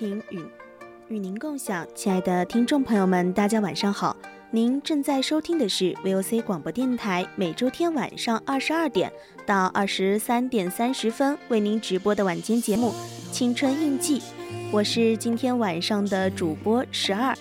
频与与您共享，亲爱的听众朋友们，大家晚上好！您正在收听的是 VOC 广播电台，每周天晚上二十二点到二十三点三十分为您直播的晚间节目《青春印记》，我是今天晚上的主播十二。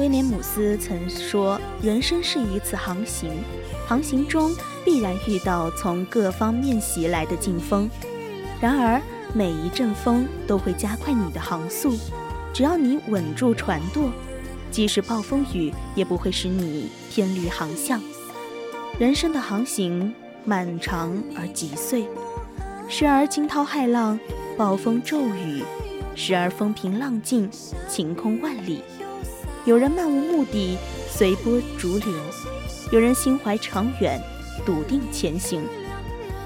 威廉姆斯曾说：“人生是一次航行，航行中必然遇到从各方面袭来的劲风。然而，每一阵风都会加快你的航速。只要你稳住船舵，即使暴风雨也不会使你偏离航向。人生的航行漫长而急碎，时而惊涛骇浪，暴风骤雨；时而风平浪静，晴空万里。”有人漫无目的，随波逐流；有人心怀长远，笃定前行。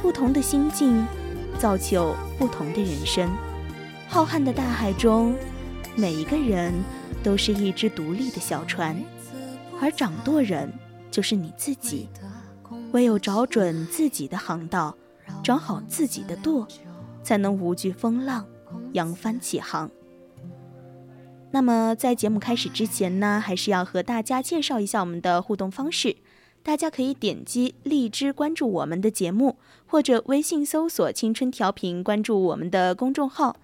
不同的心境，造就不同的人生。浩瀚的大海中，每一个人都是一只独立的小船，而掌舵人就是你自己。唯有找准自己的航道，找好自己的舵，才能无惧风浪，扬帆起航。那么，在节目开始之前呢，还是要和大家介绍一下我们的互动方式。大家可以点击荔枝关注我们的节目，或者微信搜索“青春调频”关注我们的公众号。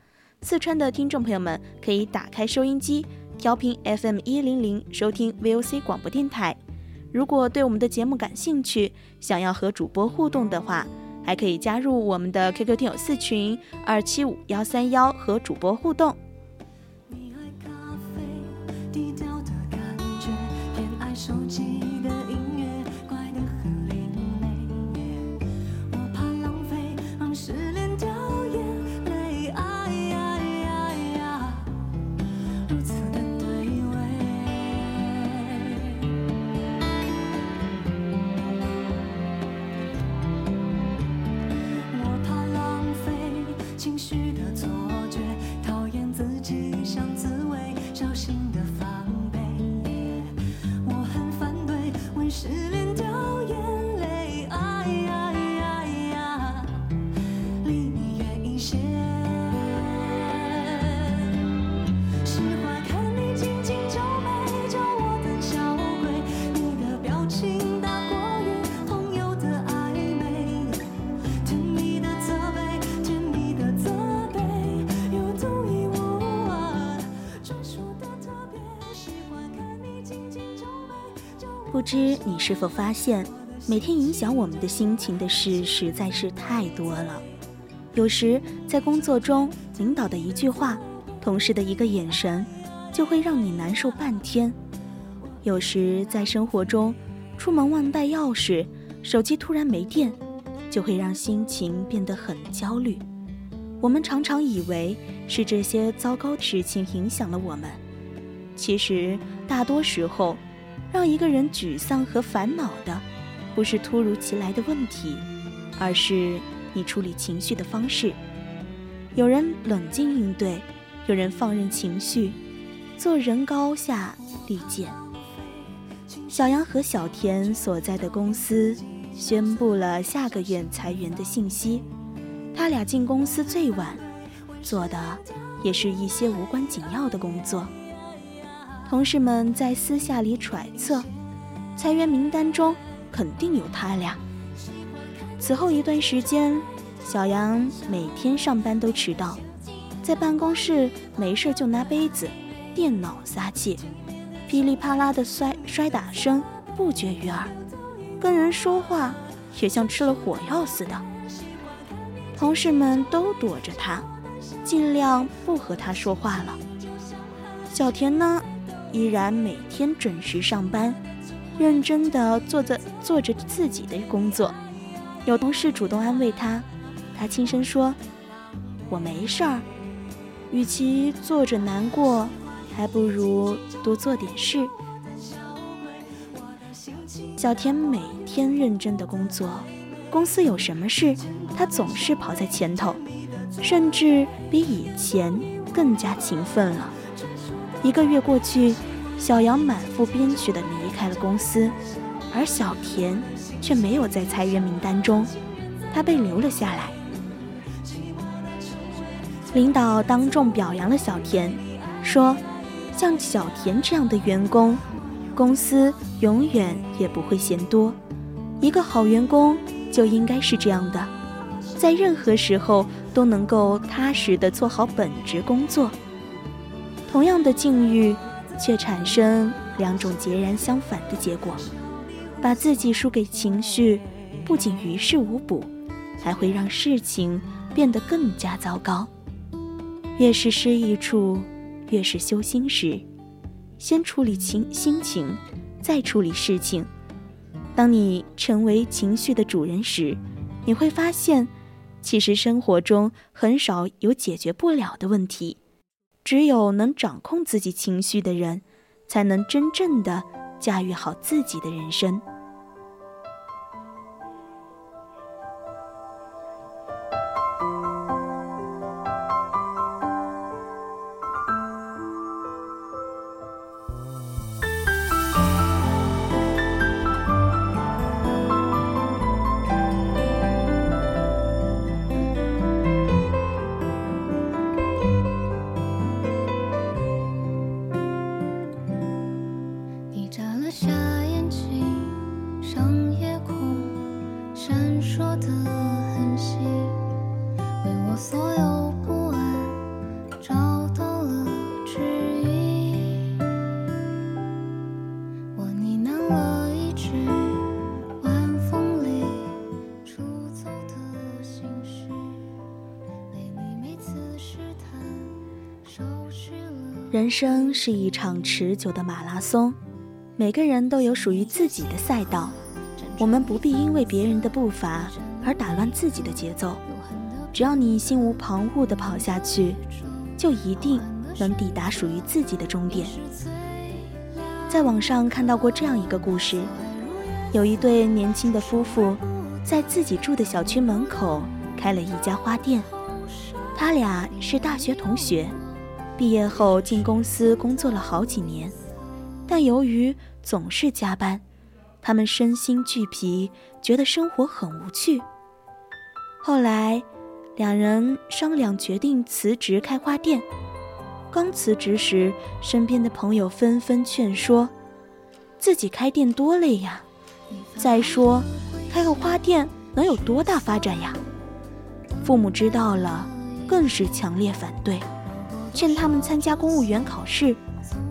四川的听众朋友们可以打开收音机，调频 FM 一零零，收听 VOC 广播电台。如果对我们的节目感兴趣，想要和主播互动的话，还可以加入我们的 QQ 听友四群二七五幺三幺和主播互动。低调的感觉，偏爱手机的音乐，怪得很另类。我怕浪费。watching 知你是否发现，每天影响我们的心情的事实在是太多了。有时在工作中，领导的一句话，同事的一个眼神，就会让你难受半天；有时在生活中，出门忘带钥匙，手机突然没电，就会让心情变得很焦虑。我们常常以为是这些糟糕的事情影响了我们，其实大多时候。让一个人沮丧和烦恼的，不是突如其来的问题，而是你处理情绪的方式。有人冷静应对，有人放任情绪，做人高下立见。小杨和小田所在的公司宣布了下个月裁员的信息，他俩进公司最晚，做的也是一些无关紧要的工作。同事们在私下里揣测，裁员名单中肯定有他俩。此后一段时间，小杨每天上班都迟到，在办公室没事就拿杯子、电脑撒气，噼里啪啦的摔摔打声不绝于耳，跟人说话也像吃了火药似的。同事们都躲着他，尽量不和他说话了。小田呢？依然每天准时上班，认真地做着做着自己的工作。有同事主动安慰他，他轻声说：“我没事儿。与其坐着难过，还不如多做点事。”小田每天认真的工作，公司有什么事，他总是跑在前头，甚至比以前更加勤奋了。一个月过去，小杨满腹憋屈地离开了公司，而小田却没有在裁员名单中，他被留了下来。领导当众表扬了小田，说：“像小田这样的员工，公司永远也不会嫌多。一个好员工就应该是这样的，在任何时候都能够踏实地做好本职工作。”同样的境遇，却产生两种截然相反的结果。把自己输给情绪，不仅于事无补，还会让事情变得更加糟糕。越是失意处，越是修心时，先处理情心情，再处理事情。当你成为情绪的主人时，你会发现，其实生活中很少有解决不了的问题。只有能掌控自己情绪的人，才能真正的驾驭好自己的人生。生是一场持久的马拉松，每个人都有属于自己的赛道。我们不必因为别人的步伐而打乱自己的节奏。只要你心无旁骛地跑下去，就一定能抵达属于自己的终点。在网上看到过这样一个故事：有一对年轻的夫妇，在自己住的小区门口开了一家花店。他俩是大学同学。毕业后进公司工作了好几年，但由于总是加班，他们身心俱疲，觉得生活很无趣。后来，两人商量决定辞职开花店。刚辞职时，身边的朋友纷纷劝说：“自己开店多累呀！再说，开个花店能有多大发展呀？”父母知道了，更是强烈反对。劝他们参加公务员考试，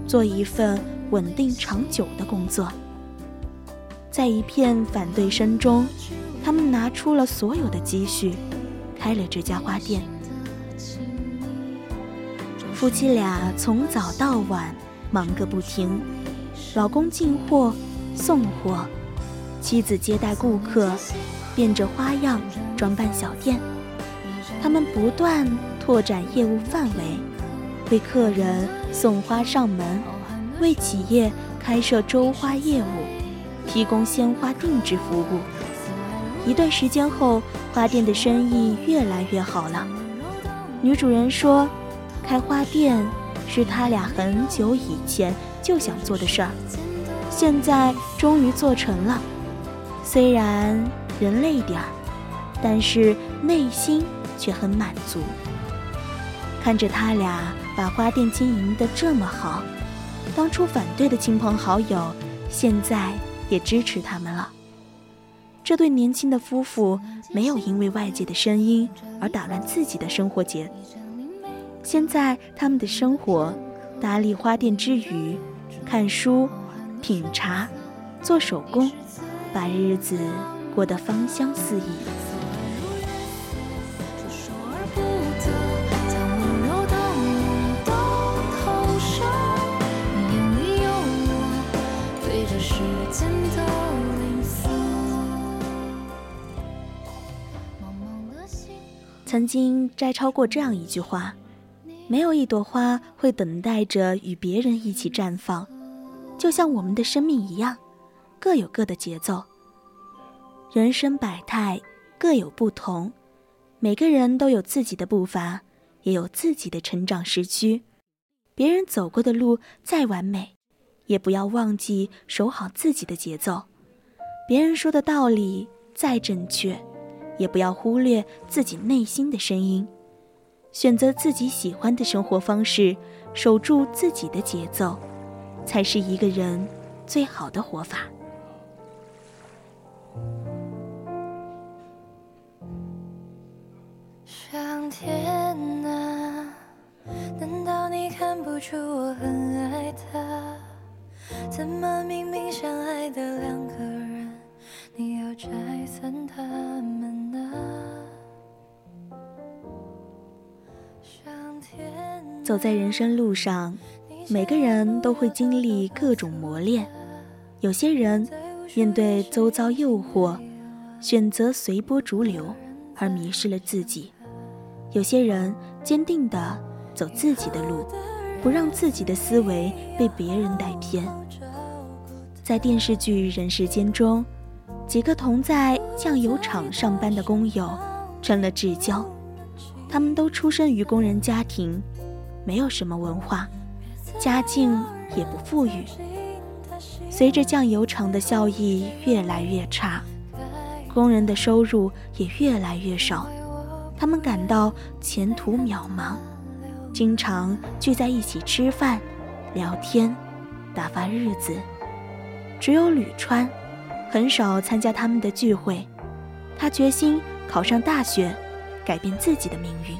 做一份稳定长久的工作。在一片反对声中，他们拿出了所有的积蓄，开了这家花店。夫妻俩从早到晚忙个不停，老公进货、送货，妻子接待顾客，变着花样装扮小店。他们不断拓展业务范围，为客人送花上门，为企业开设周花业务。提供鲜花定制服务。一段时间后，花店的生意越来越好了。女主人说：“开花店是她俩很久以前就想做的事儿，现在终于做成了。虽然人累点儿，但是内心却很满足。看着他俩把花店经营得这么好，当初反对的亲朋好友，现在……”也支持他们了。这对年轻的夫妇没有因为外界的声音而打乱自己的生活节奏。现在他们的生活，打理花店之余，看书、品茶、做手工，把日子过得芳香四溢。曾经摘抄过这样一句话：没有一朵花会等待着与别人一起绽放，就像我们的生命一样，各有各的节奏。人生百态，各有不同，每个人都有自己的步伐，也有自己的成长时区。别人走过的路再完美，也不要忘记守好自己的节奏。别人说的道理再正确。也不要忽略自己内心的声音，选择自己喜欢的生活方式，守住自己的节奏，才是一个人最好的活法。上天啊，难道你看不出我很爱他？怎么明明相爱的两个人，你要拆散他们？走在人生路上，每个人都会经历各种磨练。有些人面对周遭诱惑，选择随波逐流，而迷失了自己；有些人坚定地走自己的路，不让自己的思维被别人带偏。在电视剧《人世间》中，几个同在酱油厂上班的工友成了至交，他们都出生于工人家庭。没有什么文化，家境也不富裕。随着酱油厂的效益越来越差，工人的收入也越来越少，他们感到前途渺茫，经常聚在一起吃饭、聊天、打发日子。只有吕川，很少参加他们的聚会。他决心考上大学，改变自己的命运。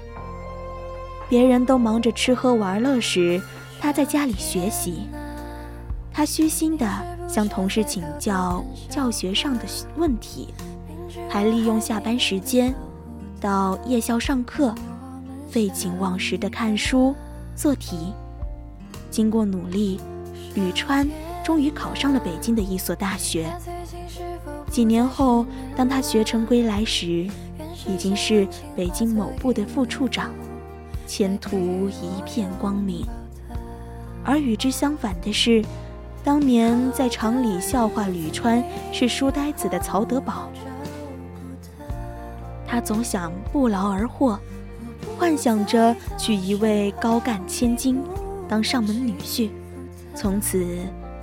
别人都忙着吃喝玩乐时，他在家里学习。他虚心地向同事请教教学上的问题，还利用下班时间到夜校上课，废寝忘食地看书做题。经过努力，吕川终于考上了北京的一所大学。几年后，当他学成归来时，已经是北京某部的副处长。前途一片光明，而与之相反的是，当年在厂里笑话吕川是书呆子的曹德宝，他总想不劳而获，幻想着娶一位高干千金当上门女婿，从此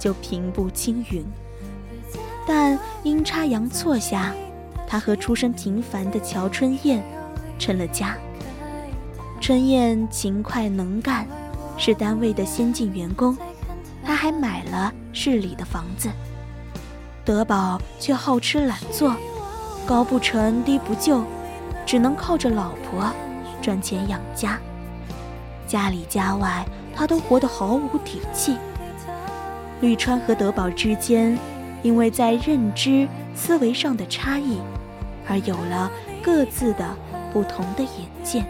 就平步青云。但阴差阳错下，他和出身平凡的乔春燕成了家。春燕勤快能干，是单位的先进员工，她还买了市里的房子。德宝却好吃懒做，高不成低不就，只能靠着老婆赚钱养家。家里家外，他都活得毫无底气。绿川和德宝之间因为在认知、思维上的差异，而有了各自的不同的眼界。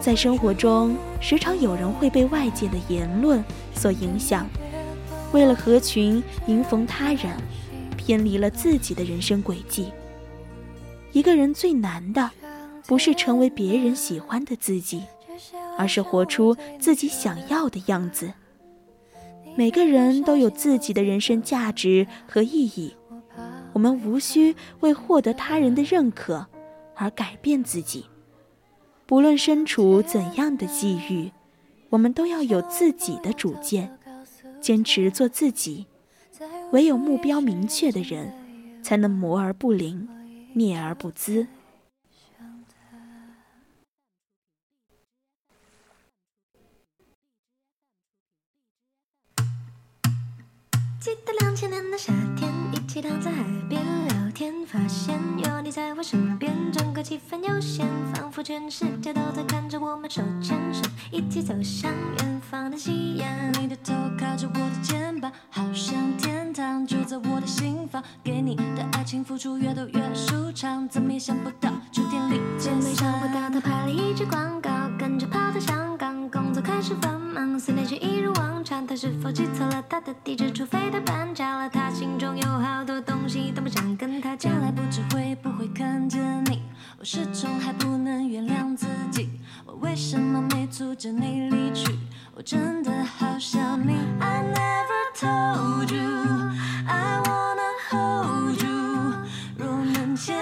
在生活中，时常有人会被外界的言论所影响，为了合群迎逢他人，偏离了自己的人生轨迹。一个人最难的，不是成为别人喜欢的自己，而是活出自己想要的样子。每个人都有自己的人生价值和意义，我们无需为获得他人的认可而改变自己。不论身处怎样的际遇，我们都要有自己的主见，坚持做自己。唯有目标明确的人，才能磨而不灵，灭而不恣。记得两千年的夏天，一起躺在海边发现有你在我身边，整个气氛悠闲，仿佛全世界都在看着我们手牵手，一起走向远方的夕阳。你的头靠着我的肩膀，好像天堂就在我的心房，给你的爱情付出越多越舒畅，怎么也想不到秋天里见没想不到他拍了一支广告，跟着跑到香港，工作开始繁忙，思念却一如往常，他是否记错了他的地址，除非。他搬家了，他心中有好多东西都不想跟他讲。来不知会不会看见你，我始终还不能原谅自己，我为什么没阻止你离去？我真的好想你。I never told you I wanna hold you，若能见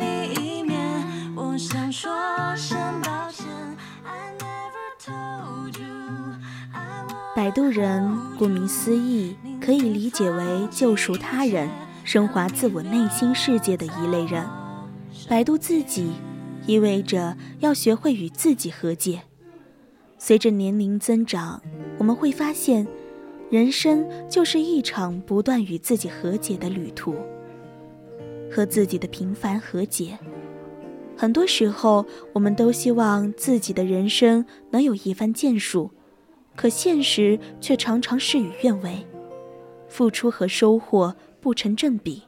你一面，我想说声抱摆渡人，顾名思义。可以理解为救赎他人、升华自我内心世界的一类人。摆渡自己，意味着要学会与自己和解。随着年龄增长，我们会发现，人生就是一场不断与自己和解的旅途。和自己的平凡和解。很多时候，我们都希望自己的人生能有一番建树，可现实却常常事与愿违。付出和收获不成正比。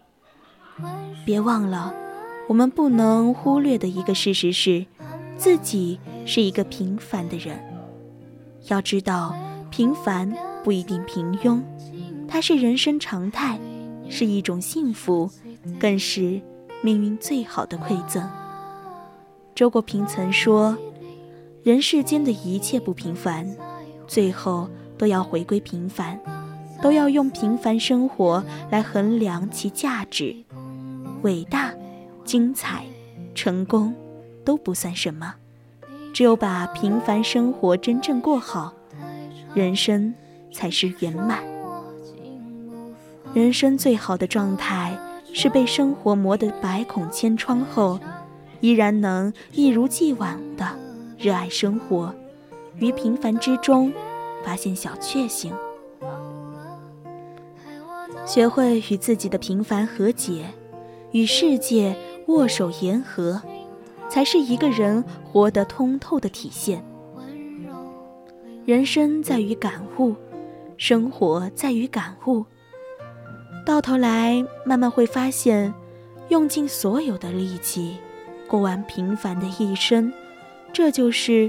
别忘了，我们不能忽略的一个事实是，自己是一个平凡的人。要知道，平凡不一定平庸，它是人生常态，是一种幸福，更是命运最好的馈赠。周国平曾说：“人世间的一切不平凡，最后都要回归平凡。”都要用平凡生活来衡量其价值，伟大、精彩、成功都不算什么，只有把平凡生活真正过好，人生才是圆满。人生最好的状态是被生活磨得百孔千疮后，依然能一如既往的热爱生活，于平凡之中发现小确幸。学会与自己的平凡和解，与世界握手言和，才是一个人活得通透的体现。人生在于感悟，生活在于感悟。到头来，慢慢会发现，用尽所有的力气，过完平凡的一生，这就是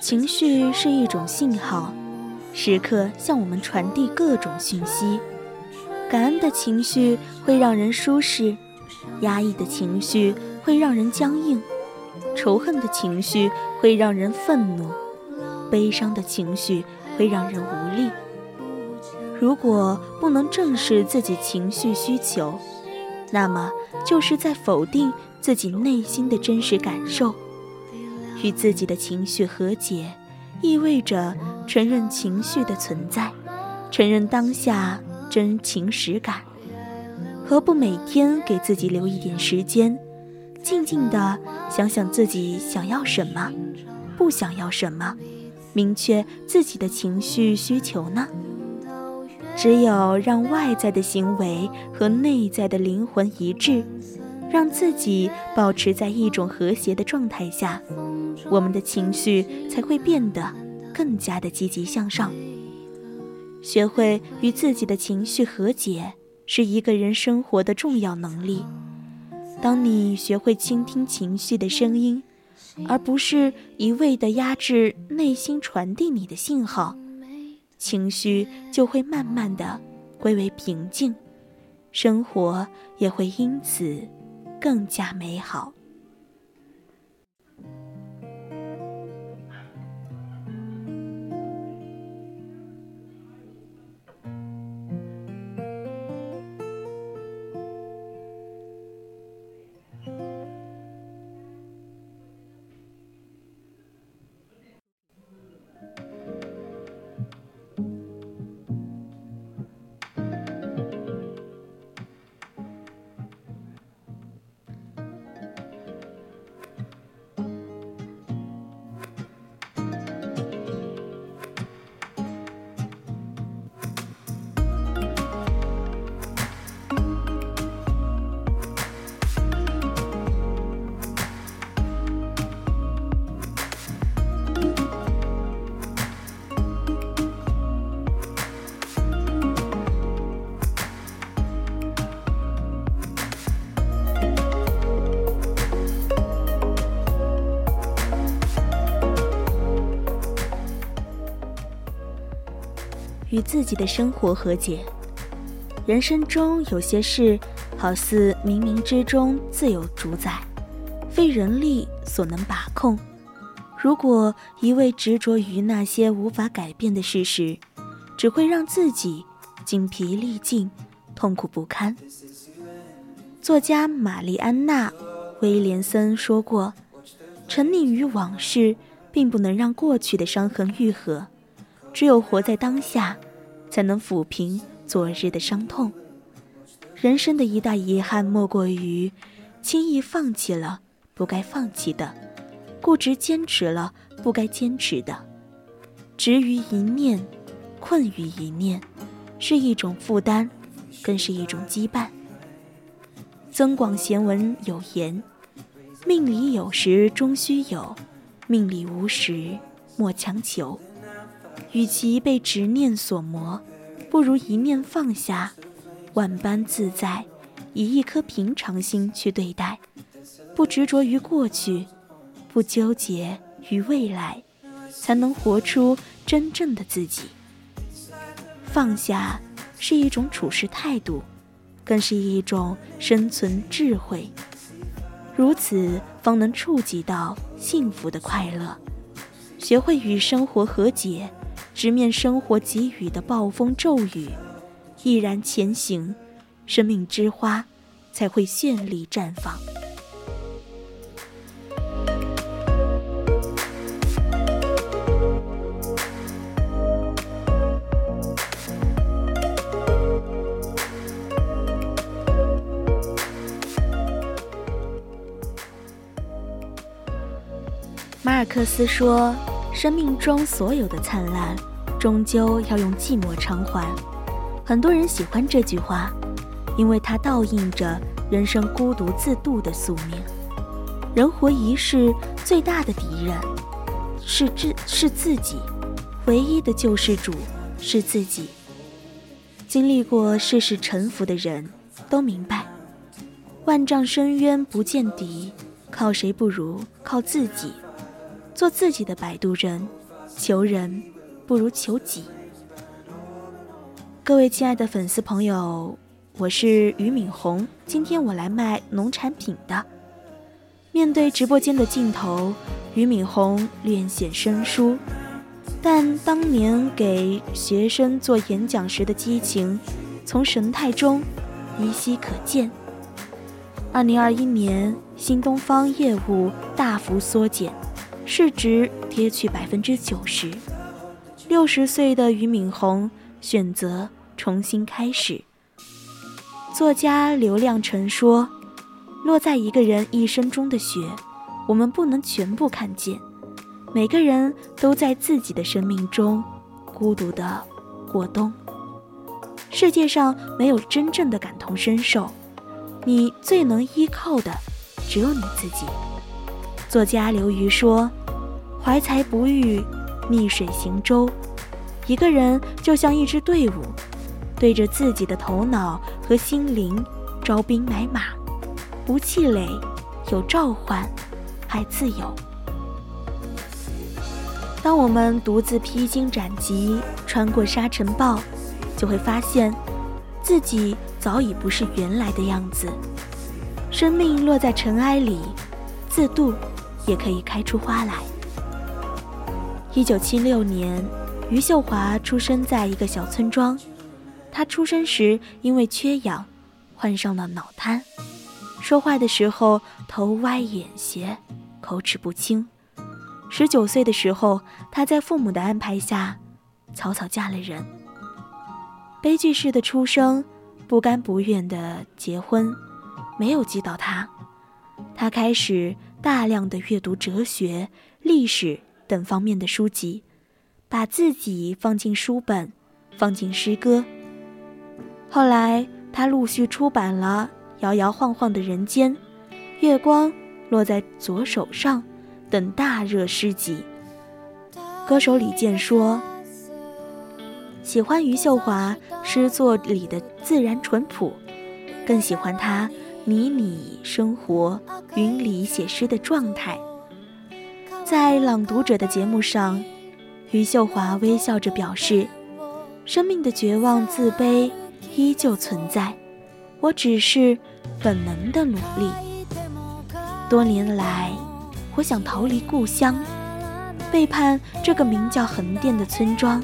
情绪是一种信号，时刻向我们传递各种讯息。感恩的情绪会让人舒适，压抑的情绪会让人僵硬，仇恨的情绪会让人愤怒，悲伤的情绪会让人无力。如果不能正视自己情绪需求，那么就是在否定。自己内心的真实感受，与自己的情绪和解，意味着承认情绪的存在，承认当下真情实感。何不每天给自己留一点时间，静静的想想自己想要什么，不想要什么，明确自己的情绪需求呢？只有让外在的行为和内在的灵魂一致，让自己保持在一种和谐的状态下，我们的情绪才会变得更加的积极向上。学会与自己的情绪和解，是一个人生活的重要能力。当你学会倾听情绪的声音，而不是一味的压制内心传递你的信号。情绪就会慢慢的归为平静，生活也会因此更加美好。与自己的生活和解。人生中有些事，好似冥冥之中自有主宰，非人力所能把控。如果一味执着于那些无法改变的事实，只会让自己精疲力尽、痛苦不堪。作家玛丽安娜·威廉森说过：“沉溺于往事，并不能让过去的伤痕愈合。”只有活在当下，才能抚平昨日的伤痛。人生的一大遗憾，莫过于轻易放弃了不该放弃的，固执坚持了不该坚持的。执于一念，困于一念，是一种负担，更是一种羁绊。增广贤文有言：“命里有时终须有，命里无时莫强求。”与其被执念所磨，不如一念放下，万般自在，以一颗平常心去对待，不执着于过去，不纠结于未来，才能活出真正的自己。放下是一种处事态度，更是一种生存智慧。如此，方能触及到幸福的快乐，学会与生活和解。直面生活给予的暴风骤雨，毅然前行，生命之花才会绚丽绽放。马尔克斯说：“生命中所有的灿烂。”终究要用寂寞偿还。很多人喜欢这句话，因为它倒映着人生孤独自度的宿命。人活一世，最大的敌人是自是自己，唯一的救世主是自己。经历过世事沉浮的人都明白，万丈深渊不见底，靠谁不如靠自己。做自己的摆渡人，求人。不如求己。各位亲爱的粉丝朋友，我是俞敏洪，今天我来卖农产品的。面对直播间的镜头，俞敏洪略显生疏，但当年给学生做演讲时的激情，从神态中依稀可见。二零二一年，新东方业务大幅缩减，市值跌去百分之九十。六十岁的俞敏洪选择重新开始，作家刘亮程说：“落在一个人一生中的雪，我们不能全部看见。每个人都在自己的生命中孤独的过冬。世界上没有真正的感同身受，你最能依靠的只有你自己。”作家刘瑜说：“怀才不遇，逆水行舟。一个人就像一支队伍。”对着自己的头脑和心灵招兵买马，不气馁，有召唤，还自由。当我们独自披荆斩棘，穿过沙尘暴，就会发现，自己早已不是原来的样子。生命落在尘埃里，自渡也可以开出花来。一九七六年，余秀华出生在一个小村庄。他出生时因为缺氧，患上了脑瘫，说话的时候头歪眼斜，口齿不清。十九岁的时候，他在父母的安排下，草草嫁了人。悲剧式的出生，不甘不愿的结婚，没有击倒他。他开始大量的阅读哲学、历史等方面的书籍，把自己放进书本，放进诗歌。后来，他陆续出版了《摇摇晃晃的人间》《月光落在左手上》等大热诗集。歌手李健说：“喜欢余秀华诗作里的自然淳朴，更喜欢她迷你生活、云里写诗的状态。”在《朗读者》的节目上，余秀华微笑着表示：“生命的绝望、自卑。”依旧存在，我只是本能的努力。多年来，我想逃离故乡，背叛这个名叫横店的村庄，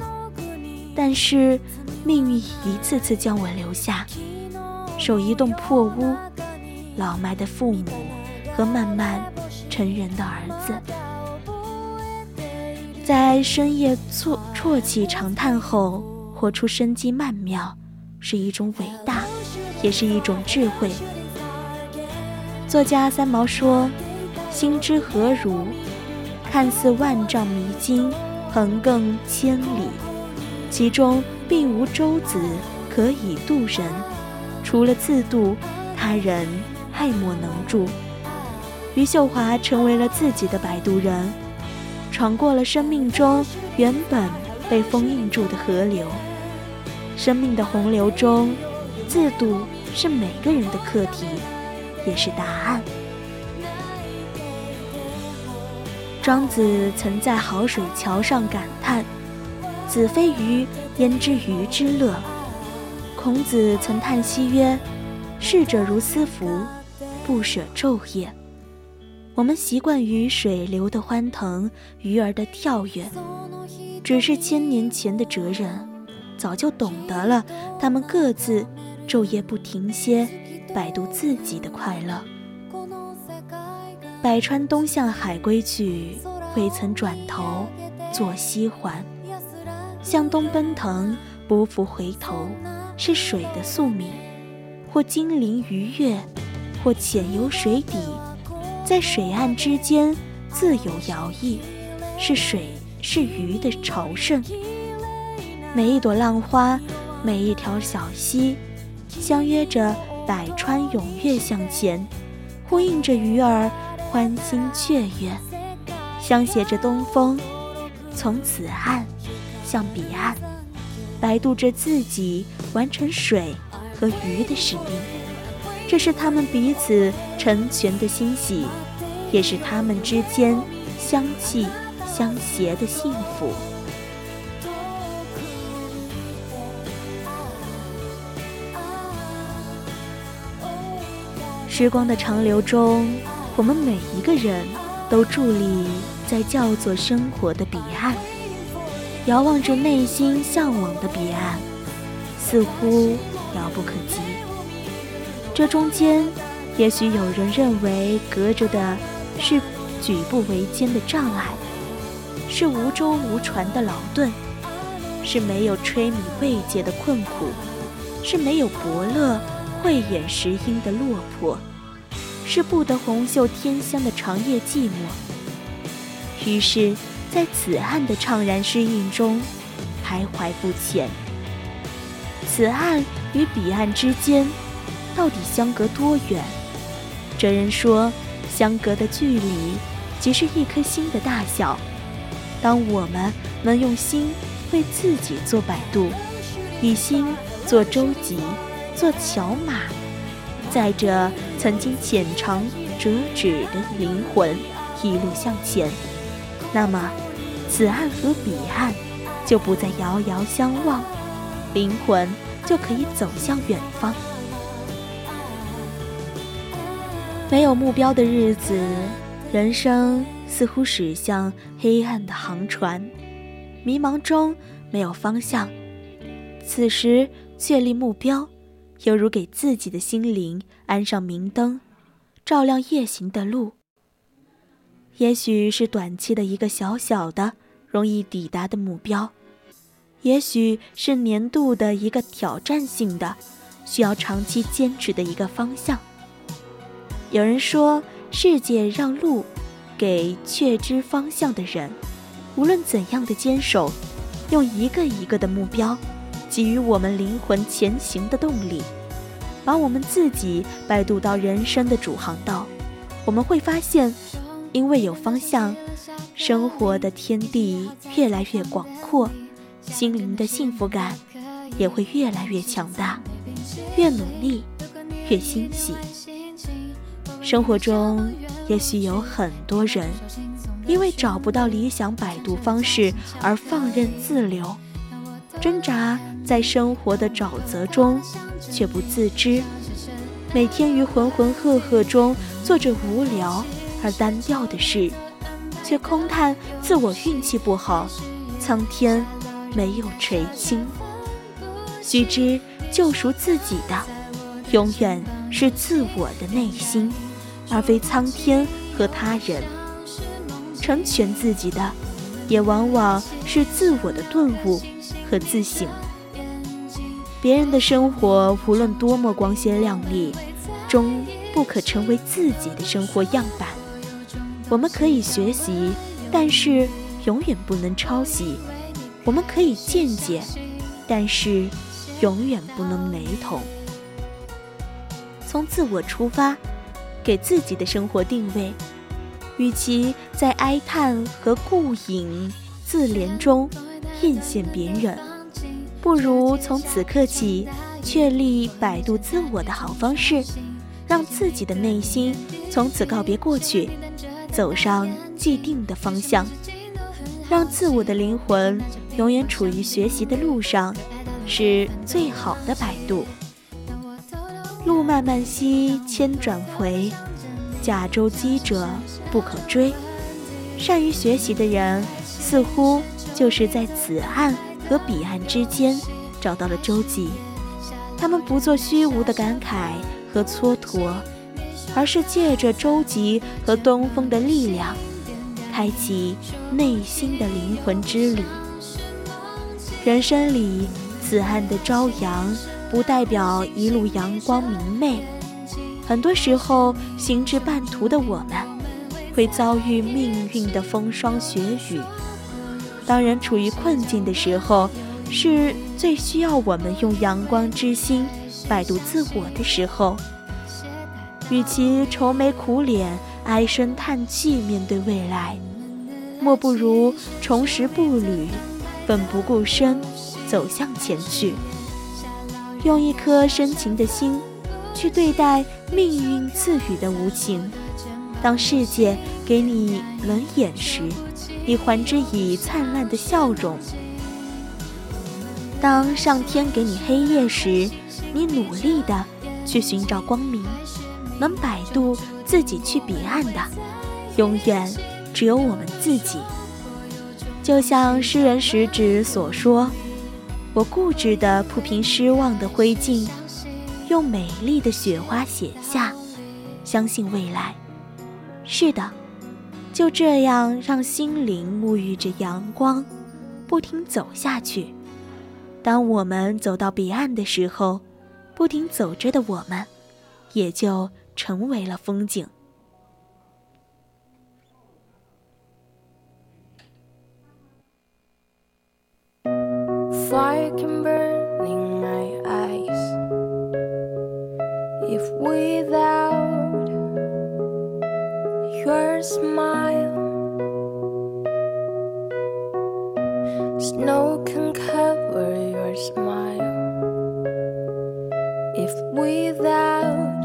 但是命运一次次将我留下，守一栋破屋，老迈的父母和慢慢成人的儿子，在深夜啜啜泣长叹后，活出生机曼妙。是一种伟大，也是一种智慧。作家三毛说：“心之何如？看似万丈迷津，横亘千里，其中并无舟子可以渡人。除了自渡，他人爱莫能助。”余秀华成为了自己的摆渡人，闯过了生命中原本被封印住的河流。生命的洪流中，自渡是每个人的课题，也是答案。庄子曾在好水桥上感叹：“子非鱼，焉知鱼之乐？”孔子曾叹息曰：“逝者如斯夫，不舍昼夜。”我们习惯于水流的欢腾，鱼儿的跳跃，只是千年前的哲人。早就懂得了，他们各自昼夜不停歇，摆渡自己的快乐。百川东向海归去，未曾转头作西还。向东奔腾，不复回头，是水的宿命。或精灵鱼跃，或潜游水底，在水岸之间自由摇曳，是水是鱼的朝圣。每一朵浪花，每一条小溪，相约着百川踊跃向前，呼应着鱼儿欢欣雀跃，相携着东风，从此岸向彼岸，摆渡着自己，完成水和鱼的使命。这是他们彼此成全的欣喜，也是他们之间相契相携的幸福。时光的长流中，我们每一个人都伫立在叫做生活的彼岸，遥望着内心向往的彼岸，似乎遥不可及。这中间，也许有人认为隔着的是举步维艰的障碍，是无舟无船的劳顿，是没有炊米慰藉的困苦，是没有伯乐。慧眼识英的落魄，是不得红袖添香的长夜寂寞。于是，在此岸的怅然失意中，徘徊不前。此岸与彼岸之间，到底相隔多远？哲人说，相隔的距离，即是一颗心的大小。当我们能用心为自己做摆渡，以心做舟楫，做桥马，载着曾经浅尝辄止的灵魂一路向前，那么此岸和彼岸就不再遥遥相望，灵魂就可以走向远方。没有目标的日子，人生似乎驶向黑暗的航船，迷茫中没有方向。此时确立目标，犹如给自己的心灵安上明灯，照亮夜行的路。也许是短期的一个小小的、容易抵达的目标，也许是年度的一个挑战性的、需要长期坚持的一个方向。有人说，世界让路给确知方向的人。无论怎样的坚守，用一个一个的目标，给予我们灵魂前行的动力，把我们自己摆渡到人生的主航道。我们会发现，因为有方向，生活的天地越来越广阔，心灵的幸福感也会越来越强大。越努力，越欣喜。生活中，也许有很多人，因为找不到理想摆渡方式而放任自流，挣扎在生活的沼泽中，却不自知。每天于浑浑噩噩中做着无聊而单调的事，却空叹自我运气不好，苍天没有垂青。须知，救赎自己的，永远是自我的内心。而非苍天和他人，成全自己的，也往往是自我的顿悟和自省。别人的生活无论多么光鲜亮丽，终不可成为自己的生活样板。我们可以学习，但是永远不能抄袭；我们可以见解，但是永远不能雷同。从自我出发。给自己的生活定位，与其在哀叹和顾影自怜中艳羡别人，不如从此刻起确立摆渡自我的好方式，让自己的内心从此告别过去，走上既定的方向，让自我的灵魂永远处于学习的路上，是最好的摆渡。路漫漫兮千转回，甲舟饥者不可追。善于学习的人，似乎就是在此岸和彼岸之间找到了舟楫。他们不做虚无的感慨和蹉跎，而是借着舟楫和东风的力量，开启内心的灵魂之旅。人生里，此岸的朝阳。不代表一路阳光明媚，很多时候行至半途的我们，会遭遇命运的风霜雪雨。当人处于困境的时候，是最需要我们用阳光之心摆渡自我的时候。与其愁眉苦脸、唉声叹气面对未来，莫不如重拾步履，奋不顾身走向前去。用一颗深情的心，去对待命运赐予的无情。当世界给你冷眼时，你还之以灿烂的笑容；当上天给你黑夜时，你努力的去寻找光明。能摆渡自己去彼岸的，永远只有我们自己。就像诗人食指所说。我固执地铺平失望的灰烬，用美丽的雪花写下，相信未来。是的，就这样让心灵沐浴着阳光，不停走下去。当我们走到彼岸的时候，不停走着的我们，也就成为了风景。Fire can burn in my eyes if without your smile, snow can cover your smile if without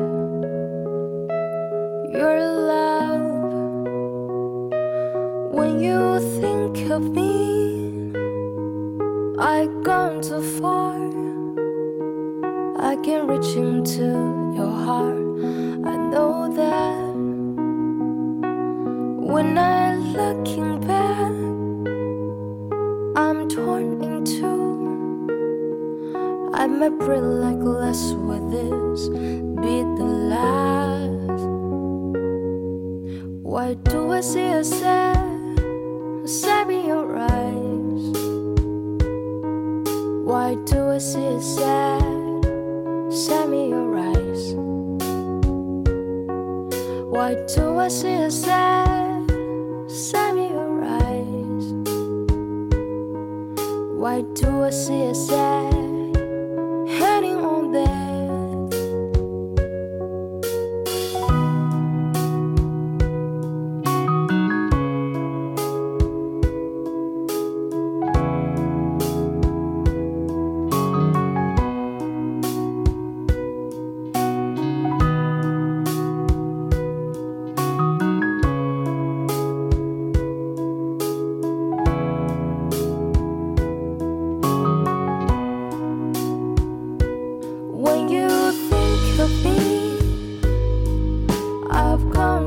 your love. When you think of me. I've gone too far. I can reach into your heart. I know that when I'm looking back, I'm torn in two. I might breathe like glass with this be the last. Why do I see a sad, sad in your eyes? Why do I see a sad, sad in your eyes? Why do I see a sad, sad in your eyes? Why do I see a sad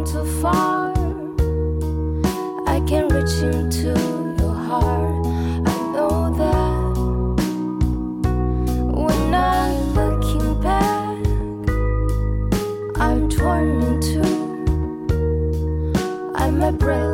too far. I can reach into your heart. I know that when I'm looking back, I'm torn in two. I might break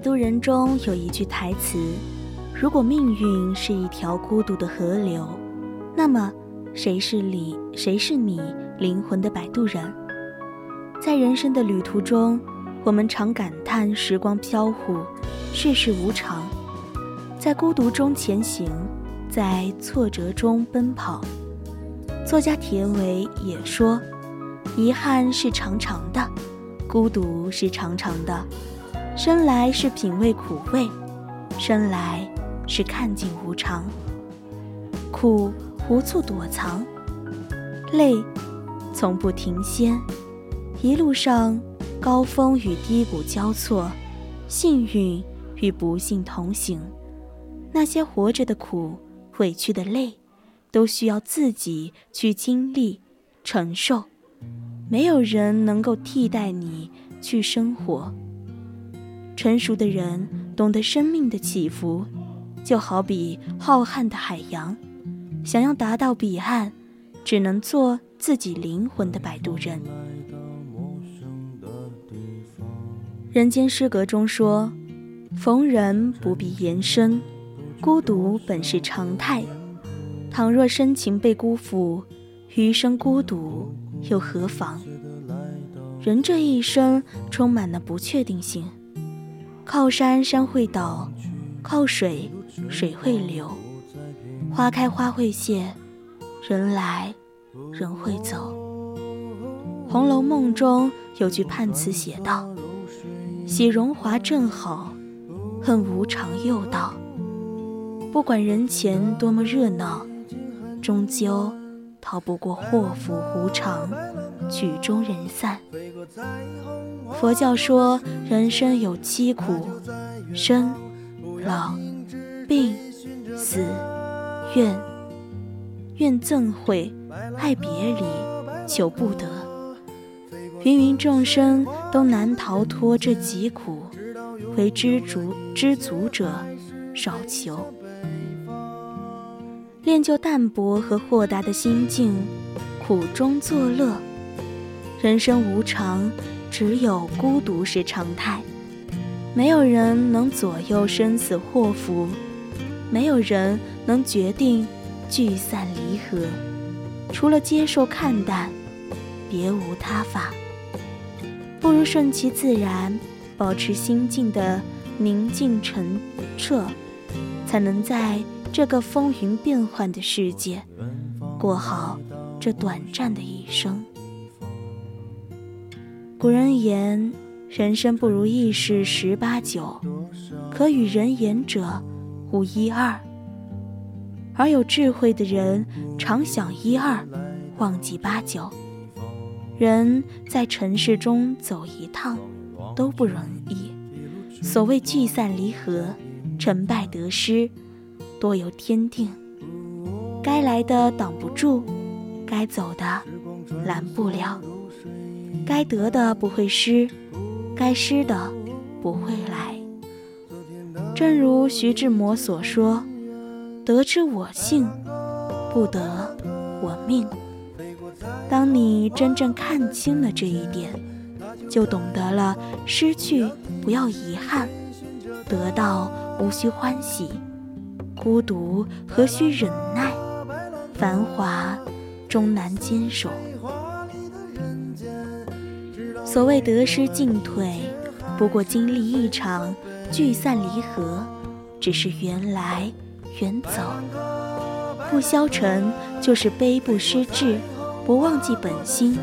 摆渡人中有一句台词：“如果命运是一条孤独的河流，那么谁是你？谁是你灵魂的摆渡人？”在人生的旅途中，我们常感叹时光飘忽，世事无常，在孤独中前行，在挫折中奔跑。作家田维也说：“遗憾是长长的，孤独是长长的。”生来是品味苦味，生来是看尽无常。苦无处躲藏，泪从不停歇。一路上，高峰与低谷交错，幸运与不幸同行。那些活着的苦、委屈的泪，都需要自己去经历、承受。没有人能够替代你去生活。成熟的人懂得生命的起伏，就好比浩瀚的海洋，想要达到彼岸，只能做自己灵魂的摆渡人。人间失格中说：“逢人不必言声，孤独本是常态。倘若深情被辜负，余生孤独又何妨？人这一生充满了不确定性，靠山山会倒，靠水水会流，花开花会谢，人来人会走。《红楼梦》中有句判词写道：“喜荣华正好，恨无常又到。”不管人前多么热闹，终究逃不过祸福无常，曲终人散。佛教说人生有七苦：生、老、病、死、怨。怨憎会，爱别离，求不得。芸芸众生都难逃脱这疾苦，唯知足知足者少求。练就淡泊和豁达的心境，苦中作乐。人生无常，只有孤独是常态。没有人能左右生死祸福，没有人能决定聚散离合。除了接受看淡，别无他法。不如顺其自然，保持心境的宁静澄澈，才能在。这个风云变幻的世界，过好这短暂的一生。古人言：“人生不如意事十八九，可与人言者无一二。”而有智慧的人常想一二，忘记八九。人在尘世中走一趟都不容易，所谓聚散离合，成败得失。多由天定，该来的挡不住，该走的拦不了，该得的不会失，该失的不会来。正如徐志摩所说：“得之我幸，不得我命。”当你真正看清了这一点，就懂得了失去不要遗憾，得到无需欢喜。孤独何须忍耐，繁华终难坚守。所谓得失进退，不过经历一场聚散离合，只是缘来缘走。不消沉就是悲不失志，不忘记本心。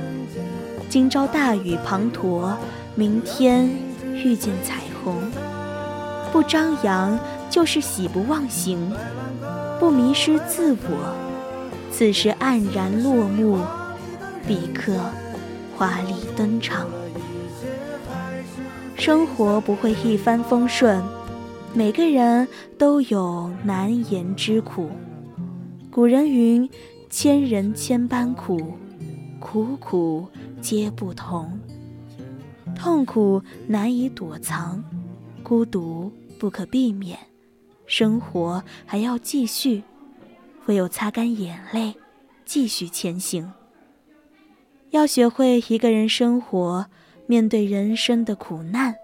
今朝大雨滂沱，明天遇见彩虹。不张扬。就是喜不忘形，不迷失自我。此时黯然落幕，彼刻华丽登场。生活不会一帆风顺，每个人都有难言之苦。古人云：“千人千般苦，苦苦皆不同。”痛苦难以躲藏，孤独不可避免。生活还要继续，唯有擦干眼泪，继续前行。要学会一个人生活，面对人生的苦难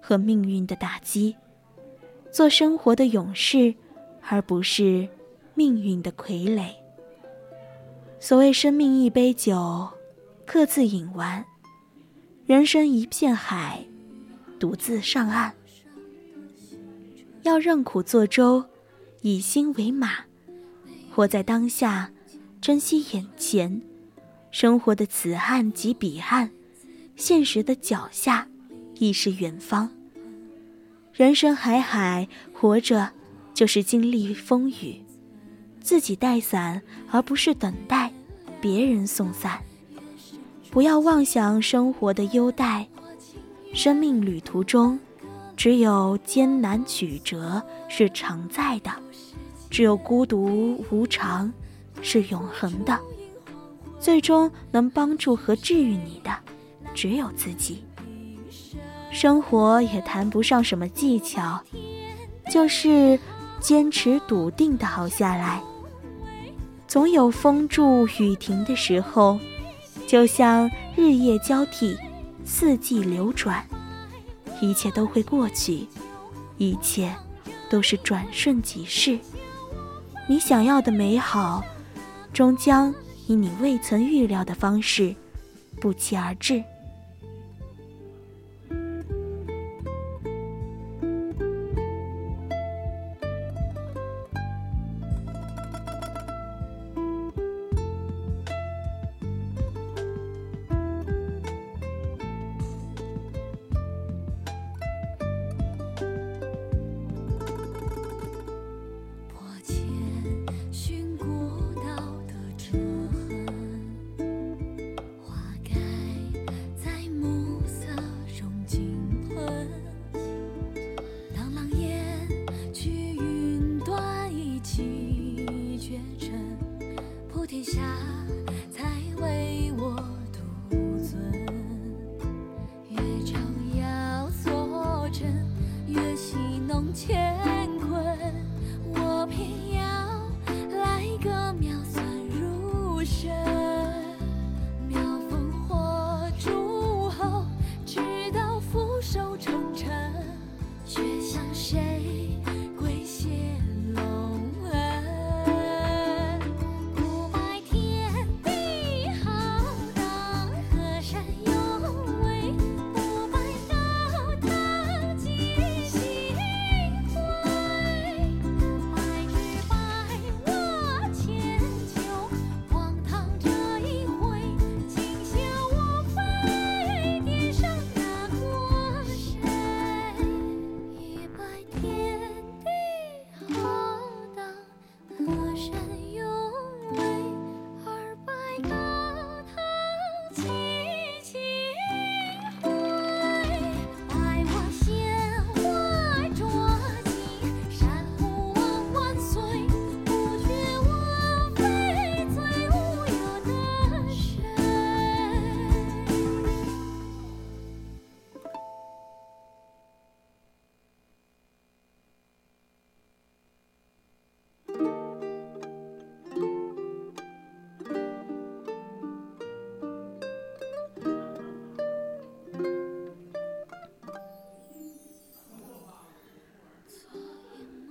和命运的打击，做生活的勇士，而不是命运的傀儡。所谓生命一杯酒，各自饮完；人生一片海，独自上岸。要认苦作舟，以心为马，活在当下，珍惜眼前。生活的此岸即彼岸，现实的脚下亦是远方。人生海海，活着就是经历风雨，自己带伞，而不是等待别人送伞。不要妄想生活的优待，生命旅途中。只有艰难曲折是常在的，只有孤独无常是永恒的。最终能帮助和治愈你的，只有自己。生活也谈不上什么技巧，就是坚持笃定的熬下来。总有风住雨停的时候，就像日夜交替，四季流转。一切都会过去，一切都是转瞬即逝。你想要的美好，终将以你未曾预料的方式不期而至。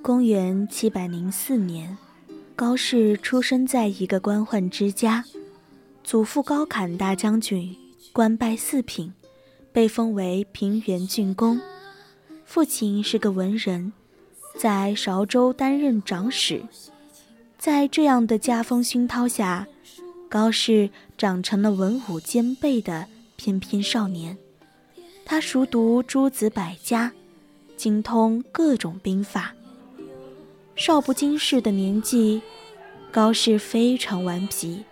公元七百零四年，高适出生在一个官宦之家，祖父高侃大将军，官拜四品，被封为平原郡公；父亲是个文人，在韶州担任长史。在这样的家风熏陶下，高适长成了文武兼备的翩翩少年。他熟读诸子百家，精通各种兵法。少不经事的年纪，高适非常顽皮，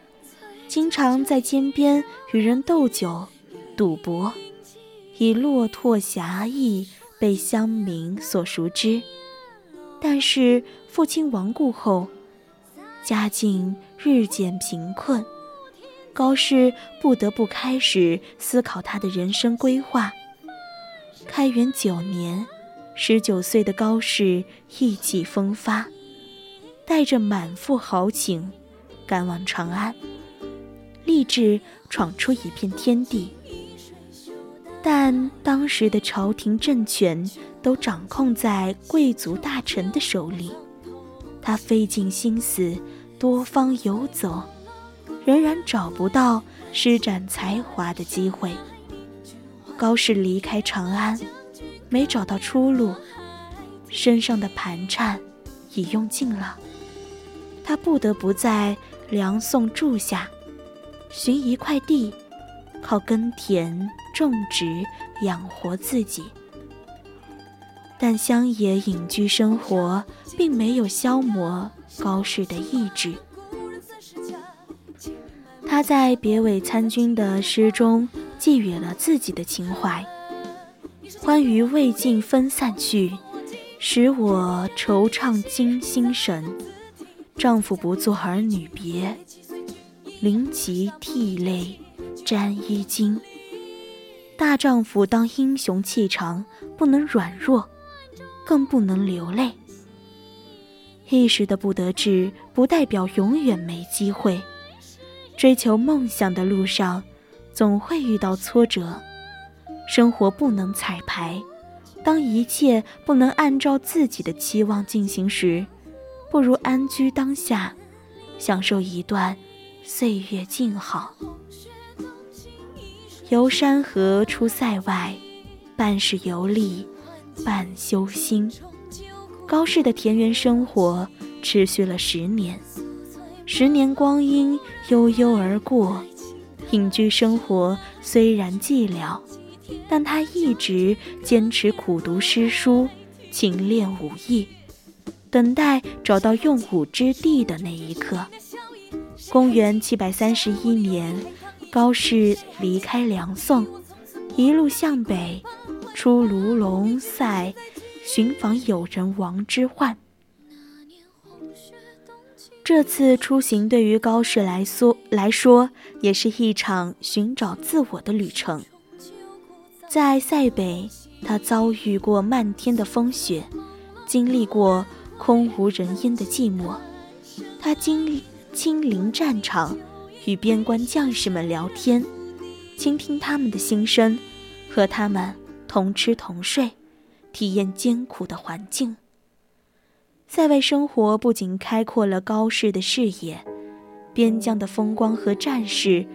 经常在街边与人斗酒、赌博，以落拓侠义被乡民所熟知。但是父亲亡故后，家境日渐贫困，高适不得不开始思考他的人生规划。开元九年。十九岁的高适意气风发，带着满腹豪情，赶往长安，立志闯出一片天地。但当时的朝廷政权都掌控在贵族大臣的手里，他费尽心思，多方游走，仍然找不到施展才华的机会。高适离开长安。没找到出路，身上的盘缠已用尽了，他不得不在梁宋住下，寻一块地，靠耕田种植养活自己。但乡野隐居生活并没有消磨高适的意志，他在别委参军的诗中寄予了自己的情怀。欢愉未尽分散去，使我惆怅惊心神。丈夫不做儿女别，临其涕泪沾衣襟。大丈夫当英雄气长，不能软弱，更不能流泪。一时的不得志，不代表永远没机会。追求梦想的路上，总会遇到挫折。生活不能彩排，当一切不能按照自己的期望进行时，不如安居当下，享受一段岁月静好。游山河出塞外，半是游历，半修心。高适的田园生活持续了十年，十年光阴悠悠而过，隐居生活虽然寂寥，但他一直坚持苦读诗书，勤练武艺，等待找到用武之地的那一刻。公元七百三十一年，高适离开梁宋，一路向北，出卢龙塞。寻访友人王之涣。这次出行对于高适来说来说，也是一场寻找自我的旅程。在塞北，他遭遇过漫天的风雪，经历过空无人烟的寂寞。他经亲临战场，与边关将士们聊天，倾听他们的心声，和他们同吃同睡。体验艰苦的环境。塞外生活不仅开阔了高适的视野，边疆的风光和战士，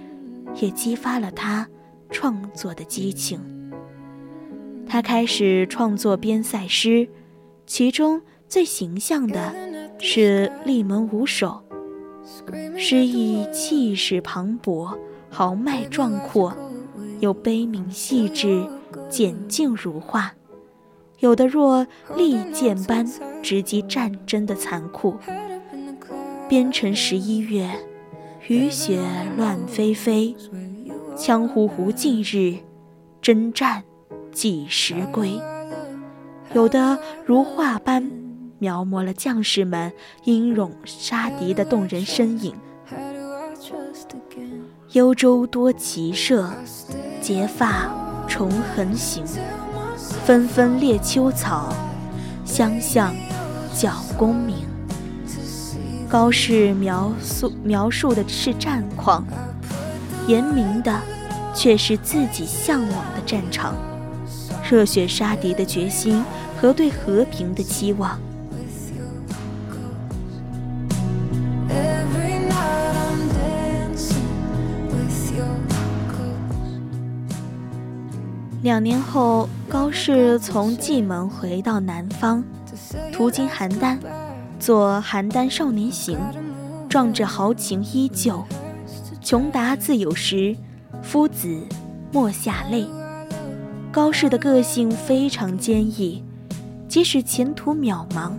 也激发了他创作的激情。他开始创作边塞诗，其中最形象的是《立门五首》，诗意气势磅礴，豪迈壮阔，又悲悯细致，简静如画。有的若利剑般直击战争的残酷。边城十一月，雨雪乱霏霏，羌胡胡尽日，征战几时归？有的如画般描摹了将士们英勇杀敌的动人身影。幽州多骑射，结发重横行。纷纷猎秋草，相向角功名。高适描述描述的是战况，严明的却是自己向往的战场，热血杀敌的决心和对和平的期望。两年后，高适从蓟门回到南方，途经邯郸，作《邯郸少年行》，壮志豪情依旧。穷达自有时，夫子莫下泪。高适的个性非常坚毅，即使前途渺茫，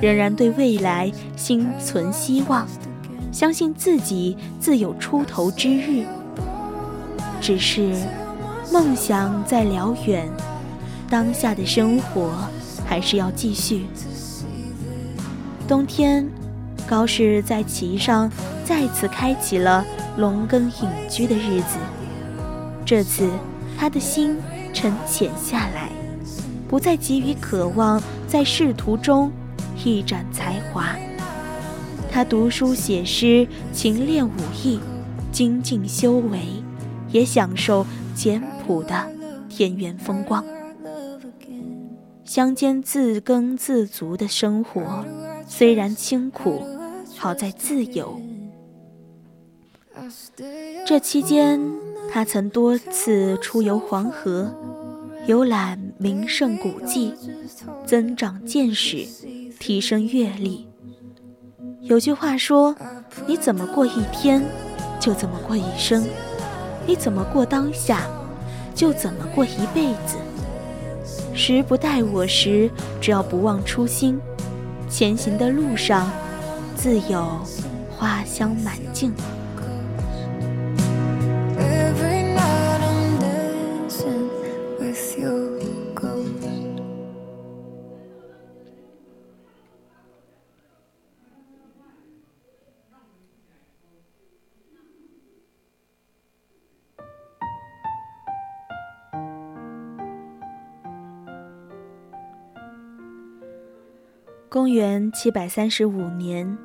仍然对未来心存希望，相信自己自有出头之日。只是。梦想在辽远，当下的生活还是要继续。冬天，高适在旗上再次开启了农耕隐居的日子。这次，他的心沉潜下来，不再急于渴望在仕途中一展才华。他读书写诗，勤练武艺，精进修为，也享受简。朴的田园风光，乡间自耕自足的生活虽然清苦，好在自由。这期间，他曾多次出游黄河，游览名胜古迹，增长见识，提升阅历。有句话说：“你怎么过一天，就怎么过一生；你怎么过当下。”就怎么过一辈子？时不待我时，只要不忘初心，前行的路上自有花香满径。公元七百三十五年，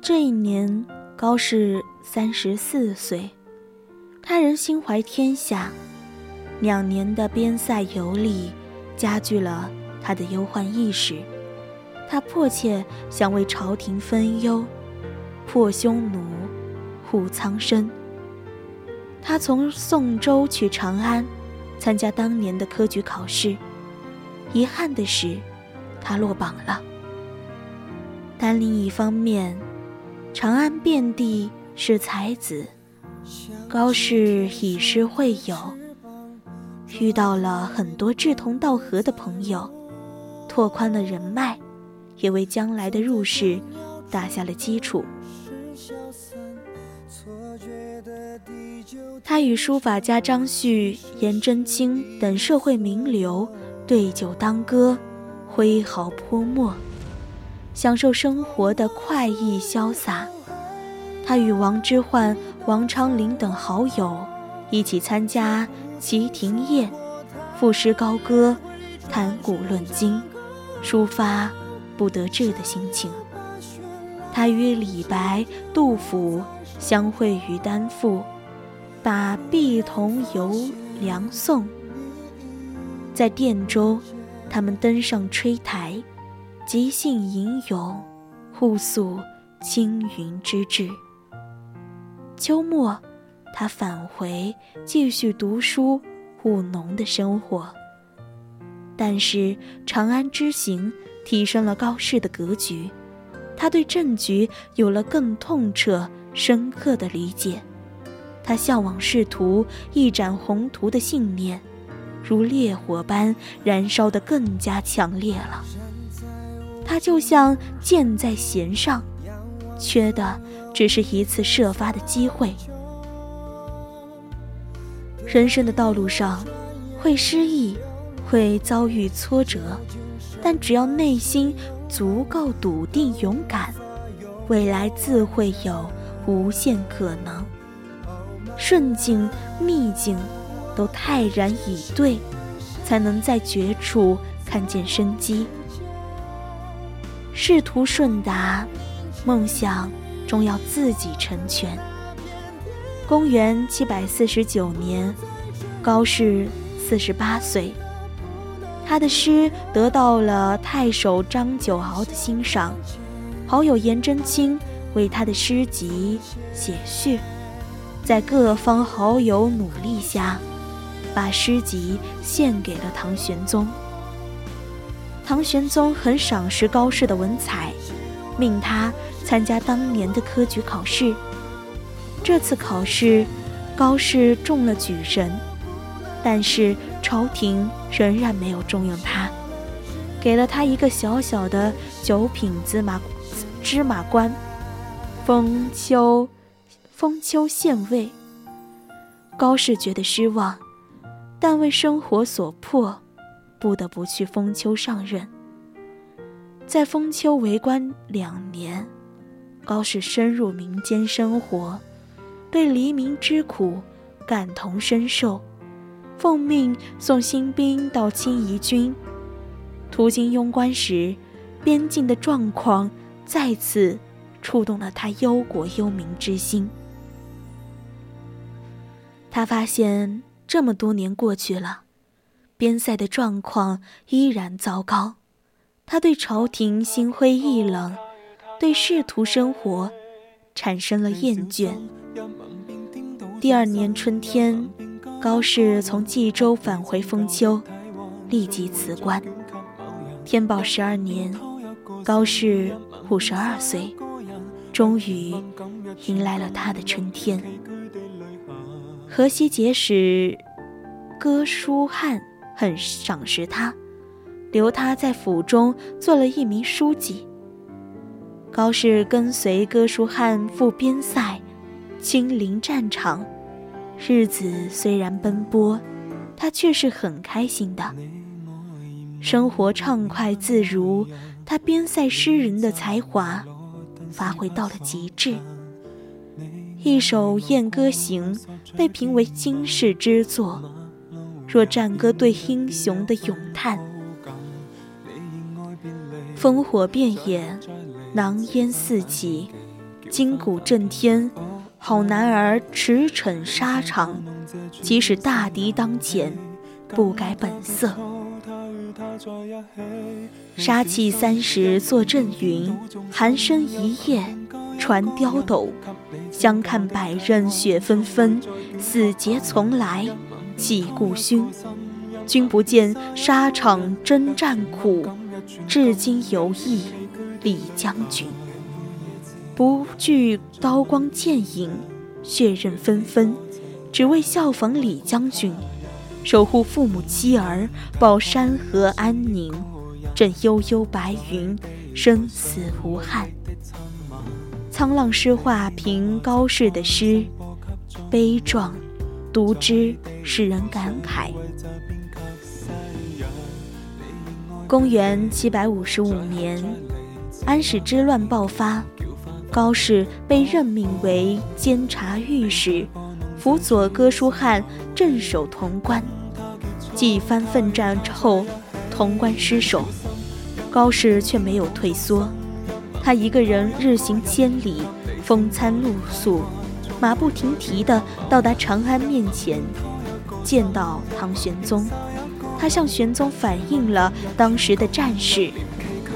这一年高适三十四岁，他仍心怀天下。两年的边塞游历，加剧了他的忧患意识。他迫切想为朝廷分忧，破匈奴，护苍生。他从宋州去长安，参加当年的科举考试。遗憾的是，他落榜了。但另一方面，长安遍地是才子，高适以诗会友，遇到了很多志同道合的朋友，拓宽了人脉，也为将来的入仕打下了基础。他与书法家张旭、颜真卿等社会名流对酒当歌，挥毫泼墨。享受生活的快意潇洒，他与王之涣、王昌龄等好友一起参加齐亭宴，赋诗高歌，谈古论今，抒发不得志的心情。他与李白、杜甫相会于丹赋，把碧桐游梁宋。在汴州，他们登上吹台。即兴吟咏，互诉青云之志。秋末，他返回继续读书务农的生活。但是长安之行提升了高适的格局，他对政局有了更痛彻深刻的理解。他向往仕途一展宏图的信念，如烈火般燃烧得更加强烈了。他就像箭在弦上，缺的只是一次射发的机会。人生的道路上，会失意，会遭遇挫折，但只要内心足够笃定、勇敢，未来自会有无限可能。顺境、逆境，都泰然以对，才能在绝处看见生机。仕途顺达，梦想终要自己成全。公元七百四十九年，高适四十八岁，他的诗得到了太守张九敖的欣赏，好友颜真卿为他的诗集写序，在各方好友努力下，把诗集献给了唐玄宗。唐玄宗很赏识高适的文采，命他参加当年的科举考试。这次考试，高适中了举人，但是朝廷仍然没有重用他，给了他一个小小的九品芝麻芝麻官，封丘封丘县尉。高适觉得失望，但为生活所迫。不得不去封丘上任，在封丘为官两年，高适深入民间生活，对黎民之苦感同身受，奉命送新兵到清夷军。途经庸关时，边境的状况再次触动了他忧国忧民之心。他发现这么多年过去了。边塞的状况依然糟糕，他对朝廷心灰意冷，对仕途生活产生了厌倦。第二年春天，高适从冀州返回封丘，立即辞官。天宝十二年，高适五十二岁，终于迎来了他的春天。河西节使哥舒翰。很赏识他，留他在府中做了一名书记。高适跟随哥舒翰赴边塞，亲临战场，日子虽然奔波，他却是很开心的，生活畅快自如。他边塞诗人的才华发挥到了极致，一首《燕歌行》被评为惊世之作。若战歌对英雄的咏叹，烽火遍野，狼烟四起，金鼓震天，好男儿驰骋沙场，即使大敌当前，不改本色。杀气三十作阵云，寒声一夜传刁斗，相看百仞雪纷纷，死节从来忆故勋。君不见沙场征战苦，至今犹忆李将军。不惧刀光剑影，血刃纷纷，只为效仿李将军，守护父母妻儿，保山河安宁。枕悠悠白云，生死无憾。沧浪诗话评高适的诗，悲壮，读之使人感慨。公元七百五十五年，安史之乱爆发，高适被任命为监察御史，辅佐哥舒翰镇守潼关。几番奋战之后，潼关失守。高适却没有退缩，他一个人日行千里，风餐露宿，马不停蹄地到达长安面前，见到唐玄宗。他向玄宗反映了当时的战事，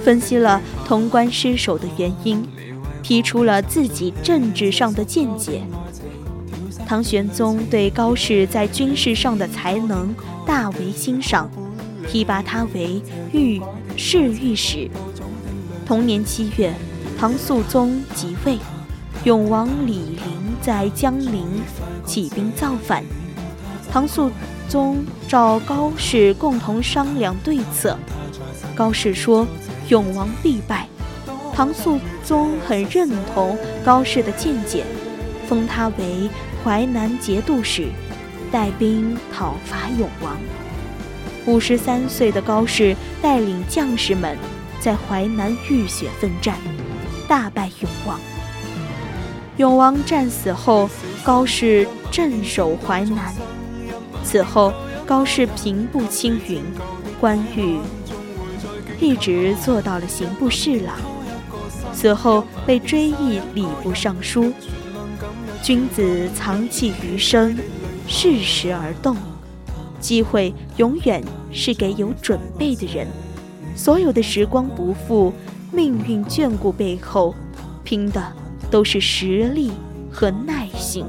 分析了潼关失守的原因，提出了自己政治上的见解。唐玄宗对高适在军事上的才能大为欣赏，提拔他为御。侍御史。同年七月，唐肃宗即位，永王李璘在江陵起兵造反。唐肃宗找高适共同商量对策。高适说：“永王必败。”唐肃宗很认同高适的见解，封他为淮南节度使，带兵讨伐永王。五十三岁的高适带领将士们在淮南浴血奋战，大败永王。永王战死后，高适镇守淮南。此后，高适平步青云，官狱一直做到了刑部侍郎。此后被追议礼部尚书。君子藏器于生，适时而动。机会永远是给有准备的人。所有的时光不负、命运眷顾背后，拼的都是实力和耐性。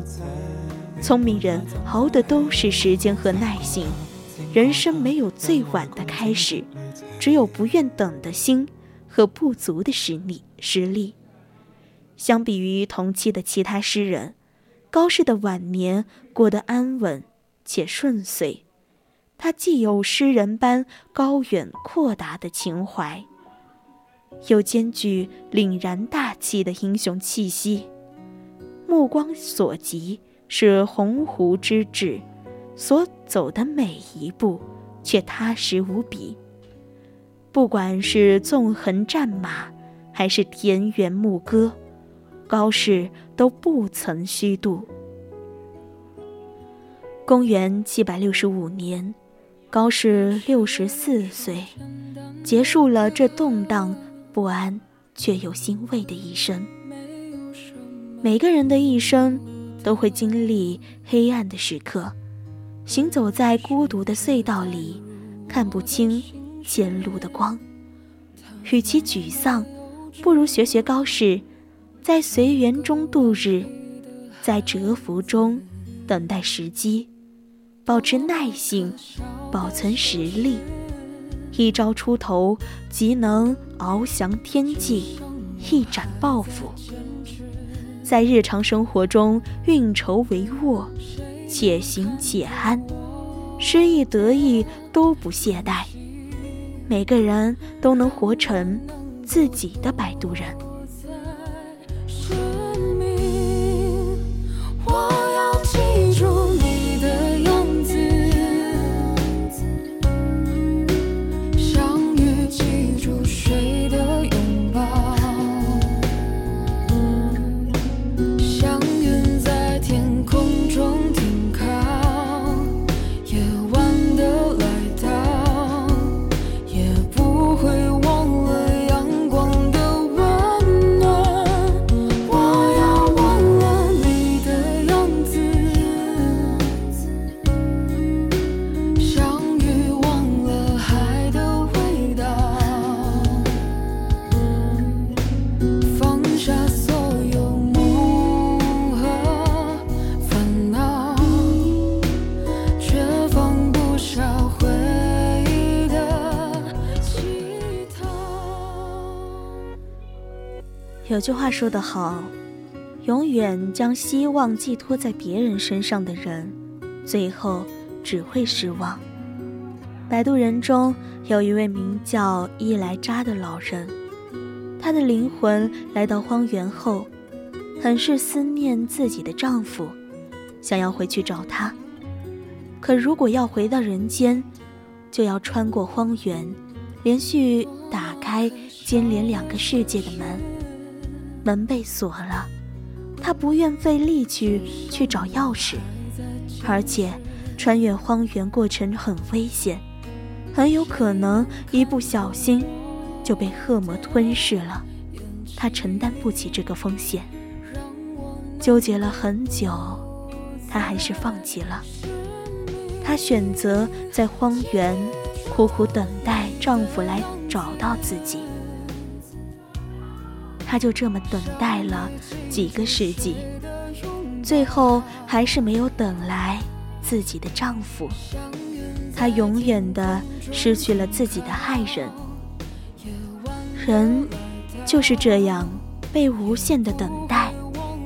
聪明人熬的都是时间和耐心。人生没有最晚的开始，只有不愿等的心和不足的实力。实力。相比于同期的其他诗人，高适的晚年过得安稳且顺遂。他既有诗人般高远阔达的情怀，又兼具凛然大气的英雄气息。目光所及是鸿鹄之志，所走的每一步却踏实无比。不管是纵横战马，还是田园牧歌，高适都不曾虚度。公元七百六十五年。高适六十四岁，结束了这动荡不安却又欣慰的一生。每个人的一生都会经历黑暗的时刻，行走在孤独的隧道里，看不清前路的光。与其沮丧，不如学学高适，在随缘中度日，在蛰伏中等待时机。保持耐性，保存实力，一朝出头即能翱翔天际，一展抱负。在日常生活中运筹帷幄，且行且安，失意得意都不懈怠。每个人都能活成自己的摆渡人。有句话说得好，永远将希望寄托在别人身上的人，最后只会失望。摆渡人中有一位名叫伊莱扎的老人，她的灵魂来到荒原后，很是思念自己的丈夫，想要回去找他。可如果要回到人间，就要穿过荒原，连续打开接连两个世界的门，门被锁了，她不愿费力气去找钥匙，而且穿越荒原过程很危险。很有可能一不小心就被恶魔吞噬了，他承担不起这个风险。纠结了很久，他还是放弃了。他选择在荒原苦苦等待丈夫来找到自己。她就这么等待了几个世纪，最后还是没有等来自己的丈夫。她永远的失去了自己的爱人。人就是这样被无限的等待，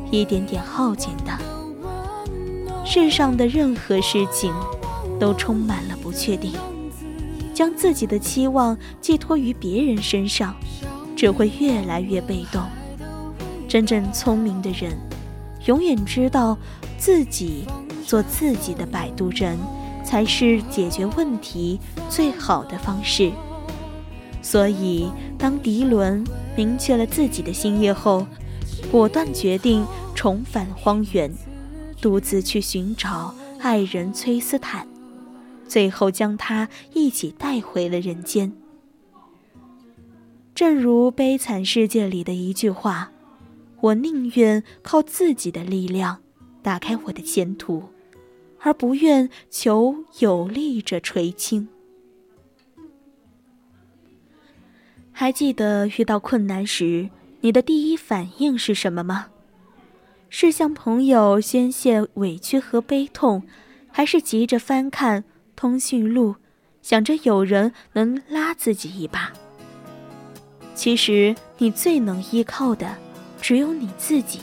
一点点耗尽的。世上的任何事情都充满了不确定。将自己的期望寄托于别人身上，只会越来越被动。真正聪明的人，永远知道自己做自己的摆渡人。才是解决问题最好的方式。所以，当迪伦明确了自己的心意后，果断决定重返荒原，独自去寻找爱人崔斯坦，最后将他一起带回了人间。正如《悲惨世界》里的一句话：“我宁愿靠自己的力量打开我的前途。”而不愿求有力者垂青。还记得遇到困难时，你的第一反应是什么吗？是向朋友宣泄委屈和悲痛，还是急着翻看通讯录，想着有人能拉自己一把？其实，你最能依靠的，只有你自己。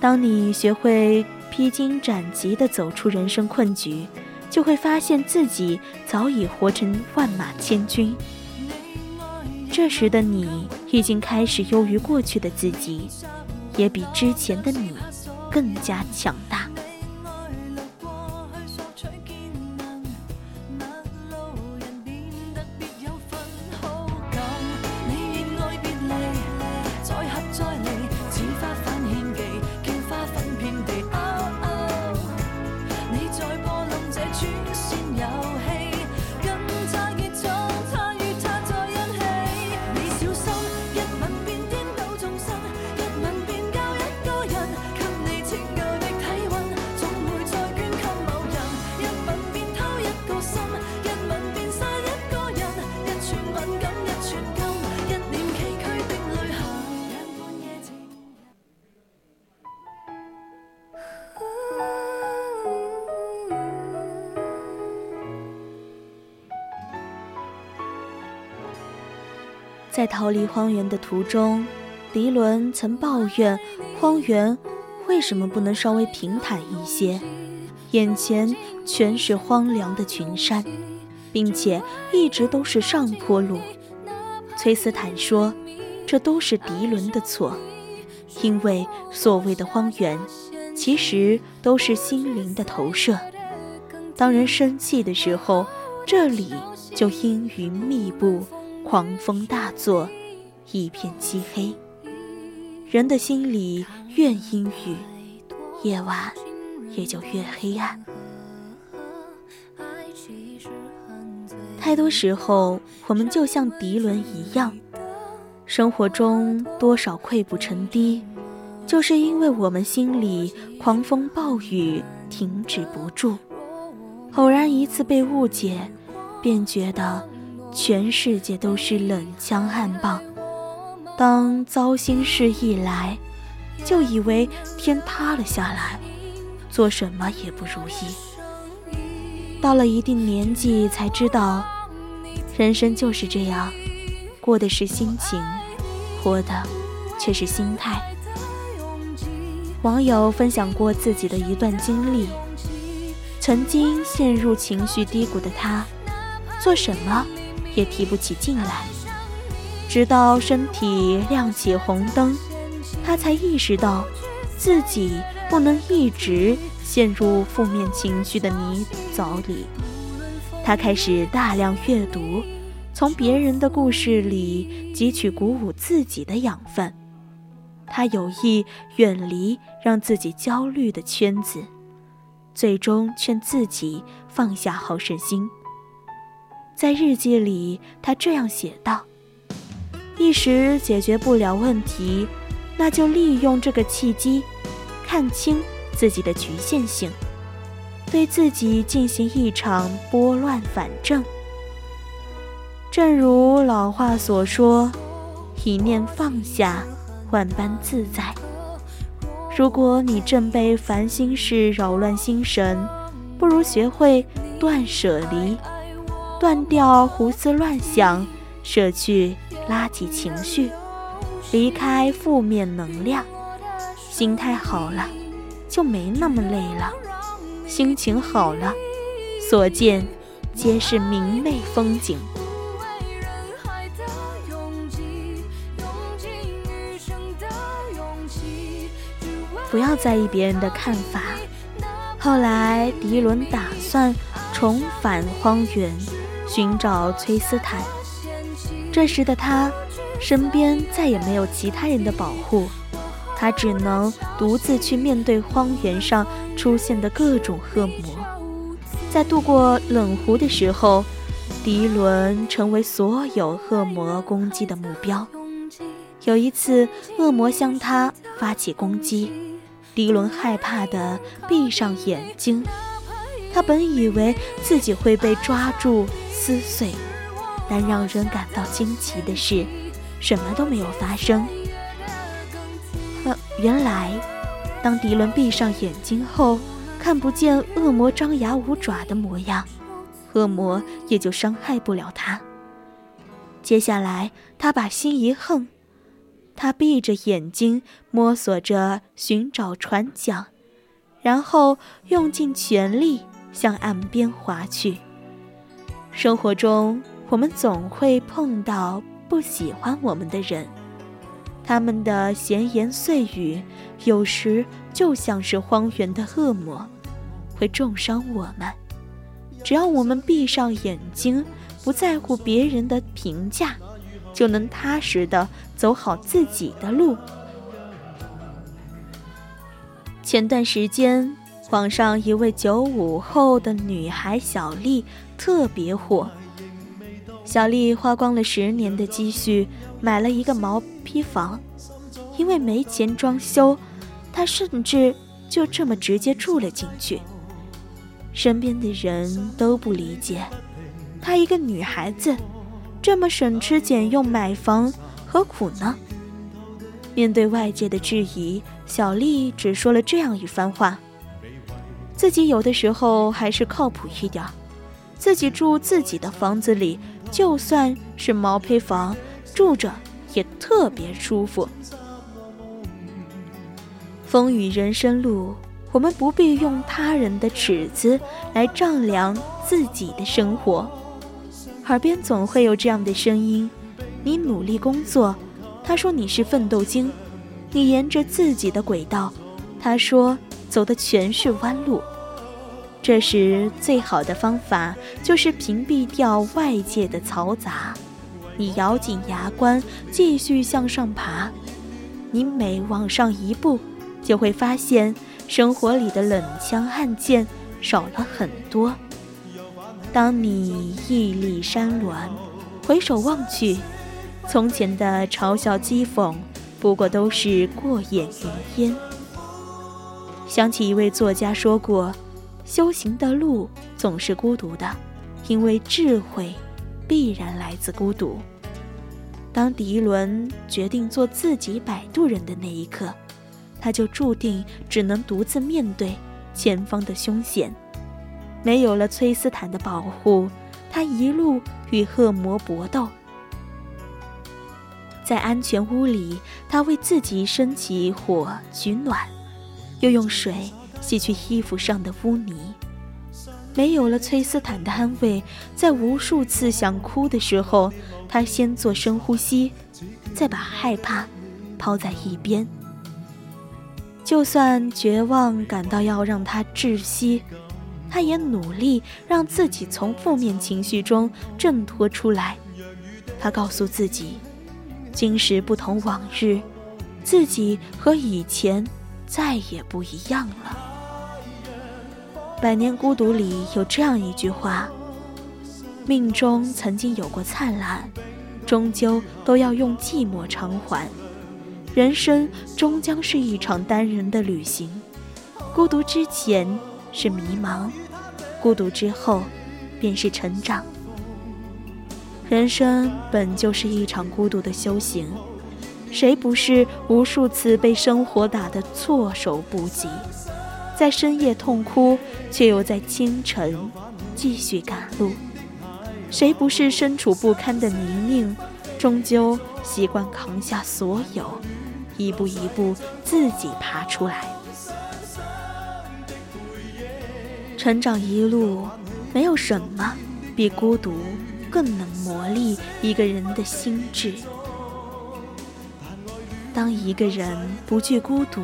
当你学会。披荆斩棘地走出人生困局，就会发现自己早已活成万马千军。这时的你已经开始优于过去的自己，也比之前的你更加强大。在逃离荒原的途中，迪伦曾抱怨荒原为什么不能稍微平坦一些，眼前全是荒凉的群山，并且一直都是上坡路。崔斯坦说：“这都是迪伦的错，因为所谓的荒原，其实都是心灵的投射。当人生气的时候，这里就阴云密布。”狂风大作，一片漆黑。人的心里越阴郁，夜晚也就越黑暗。太多时候，我们就像迪伦一样，生活中多少溃不成堤，就是因为我们心里狂风暴雨停止不住。偶然一次被误解，便觉得。全世界都是冷枪暗棒，当糟心事一来，就以为天塌了下来，做什么也不如意。到了一定年纪，才知道，人生就是这样，过的是心情，活的却是心态。网友分享过自己的一段经历：曾经陷入情绪低谷的他，做什么也提不起劲来，直到身体亮起红灯，他才意识到自己不能一直陷入负面情绪的泥沼里。他开始大量阅读，从别人的故事里汲取鼓舞自己的养分。他有意远离让自己焦虑的圈子，最终劝自己放下好胜心。在日记里，他这样写道：“一时解决不了问题，那就利用这个契机，看清自己的局限性。”对自己进行一场拨乱反正。正如老话所说：“一念放下，万般自在。”如果你正被烦心事扰乱心神，不如学会断舍离，断掉胡思乱想，舍去垃圾情绪，离开负面能量，心态好了，就没那么累了。心情好了，所见皆是明媚风景。不要在意别人的看法。后来，迪伦打算重返荒原，寻找崔斯坦。这时的他，身边再也没有其他人的保护。他只能独自去面对荒原上出现的各种恶魔，在渡过冷湖的时候，迪伦成为所有恶魔攻击的目标。有一次，恶魔向他发起攻击，迪伦害怕的闭上眼睛。他本以为自己会被抓住撕碎，但让人感到惊奇的是，什么都没有发生。原来，当迪伦闭上眼睛后，看不见恶魔张牙舞爪的模样，恶魔也就伤害不了他。接下来，他把心一横，他闭着眼睛摸索着寻找船桨，然后用尽全力向岸边划去。生活中，我们总会碰到不喜欢我们的人。他们的闲言碎语，有时就像是荒原的恶魔，会重伤我们。只要我们闭上眼睛，不在乎别人的评价，就能踏实的走好自己的路。前段时间，网上一位九五后的女孩小丽特别火。小丽花光了十年的积蓄，买了一个毛。坯房，因为没钱装修，她甚至就这么直接住了进去。身边的人都不理解，她一个女孩子，这么省吃俭用买房，何苦呢？面对外界的质疑，小丽只说了这样一番话：自己有的时候还是靠谱一点，自己住自己的房子里，就算是毛坯房，住着。也特别舒服。风雨人生路，我们不必用他人的尺子来丈量自己的生活。耳边总会有这样的声音：你努力工作，他说你是奋斗精；你沿着自己的轨道，他说走的全是弯路。这时，最好的方法就是屏蔽掉外界的嘈杂。你咬紧牙关，继续向上爬。你每往上一步，就会发现生活里的冷枪暗箭少了很多。当你屹立山峦，回首望去，从前的嘲笑讥讽，不过都是过眼云烟。想起一位作家说过：“修行的路总是孤独的，因为智慧。”必然来自孤独。当迪伦决定做自己摆渡人的那一刻，他就注定只能独自面对前方的凶险。没有了崔斯坦的保护，他一路与恶魔搏斗。在安全屋里，他为自己升起火取暖，又用水洗去衣服上的污泥。没有了崔斯坦的安慰，在无数次想哭的时候，他先做深呼吸，再把害怕抛在一边。就算绝望感到要让他窒息，他也努力让自己从负面情绪中挣脱出来。他告诉自己，今时不同往日，自己和以前再也不一样了。《百年孤独》里有这样一句话：“命中曾经有过灿烂，终究都要用寂寞偿还。人生终将是一场单人的旅行，孤独之前是迷茫，孤独之后便是成长。人生本就是一场孤独的修行，谁不是无数次被生活打得措手不及？”在深夜痛哭，却又在清晨继续赶路。谁不是身处不堪的泥泞，终究习惯扛下所有，一步一步自己爬出来。成长一路，没有什么比孤独更能磨砺一个人的心智。当一个人不惧孤独，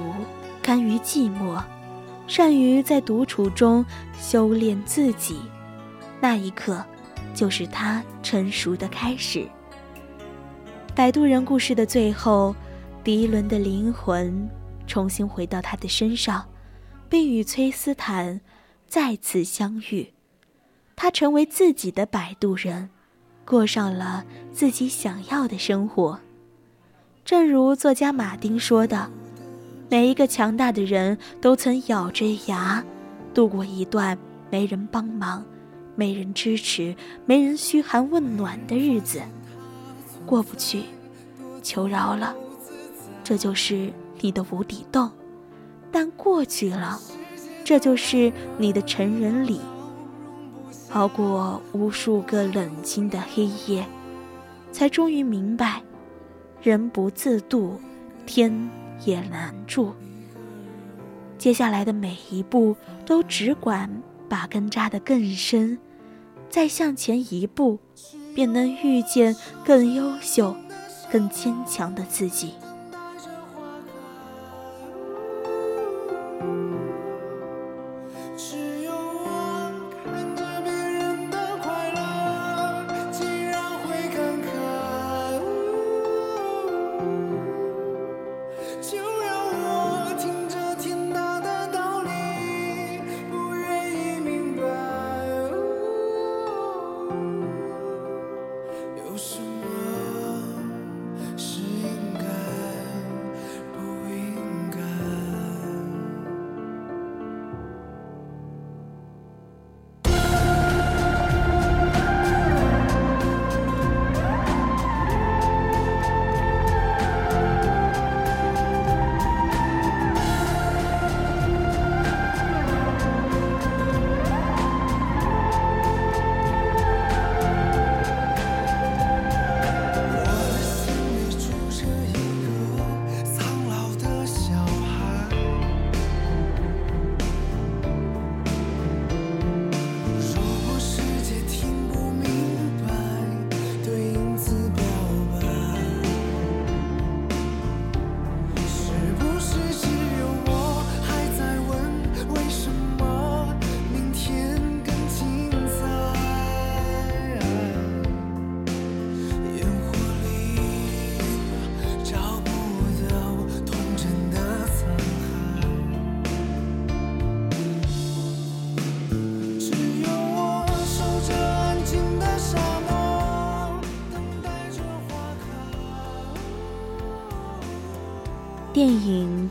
甘于寂寞。善于在独处中修炼自己，那一刻，就是他成熟的开始。《摆渡人》故事的最后，迪伦的灵魂重新回到他的身上，并与崔斯坦再次相遇。他成为自己的摆渡人，过上了自己想要的生活。正如作家马丁说的。每一个强大的人都曾咬着牙度过一段没人帮忙、没人支持、没人嘘寒问暖的日子。过不去，求饶了，这就是你的无底洞；但过去了，这就是你的成人礼。熬过无数个冷清的黑夜，才终于明白：人不自渡，天。也难住。接下来的每一步都只管把根扎得更深，再向前一步，便能遇见更优秀、更坚强的自己。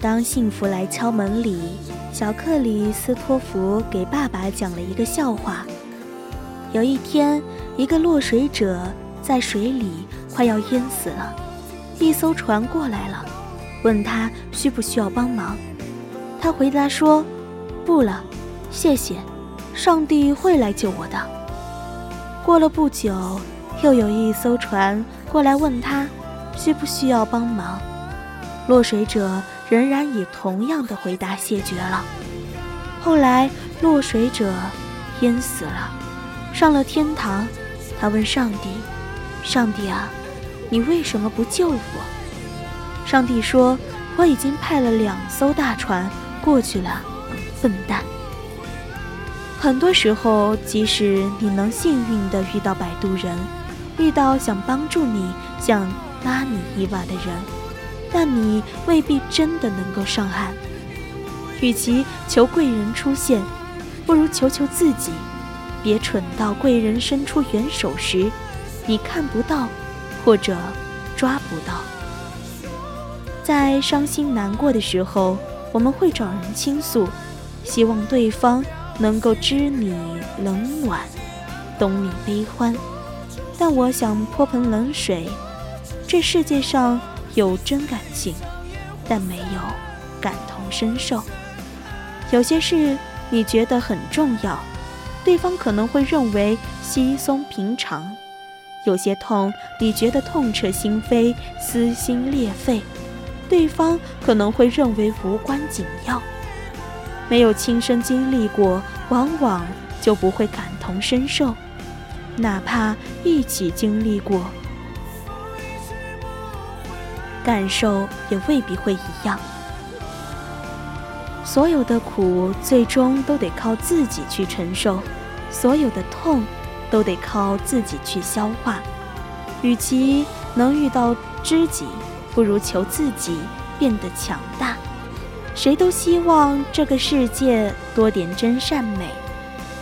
当幸福来敲门》里，小克里斯托弗给爸爸讲了一个笑话。有一天，一个落水者在水里快要淹死了，一艘船过来了，问他需不需要帮忙。他回答说：“不了，谢谢，上帝会来救我的。”过了不久，又有一艘船过来问他：“需不需要帮忙？落水者仍然以同样的回答谢绝了。后来，落水者淹死了，上了天堂。他问上帝：“上帝啊，你为什么不救我？”上帝说：“我已经派了两艘大船过去了，笨蛋。”很多时候，即使你能幸运地遇到摆渡人，遇到想帮助你、想拉你一把的人，但你未必真的能够上岸。与其求贵人出现，不如求求自己，别蠢到贵人伸出援手时，你看不到，或者抓不到。在伤心难过的时候，我们会找人倾诉，希望对方。能够知你冷暖，懂你悲欢，但我想泼盆冷水。这世界上有真感情，但没有感同身受。有些事你觉得很重要，对方可能会认为稀松平常；有些痛你觉得痛彻心扉、撕心裂肺，对方可能会认为无关紧要。没有亲身经历过，往往就不会感同身受；哪怕一起经历过，感受也未必会一样。所有的苦，最终都得靠自己去承受；所有的痛，都得靠自己去消化。与其能遇到知己，不如求自己变得强大。谁都希望这个世界多点真善美，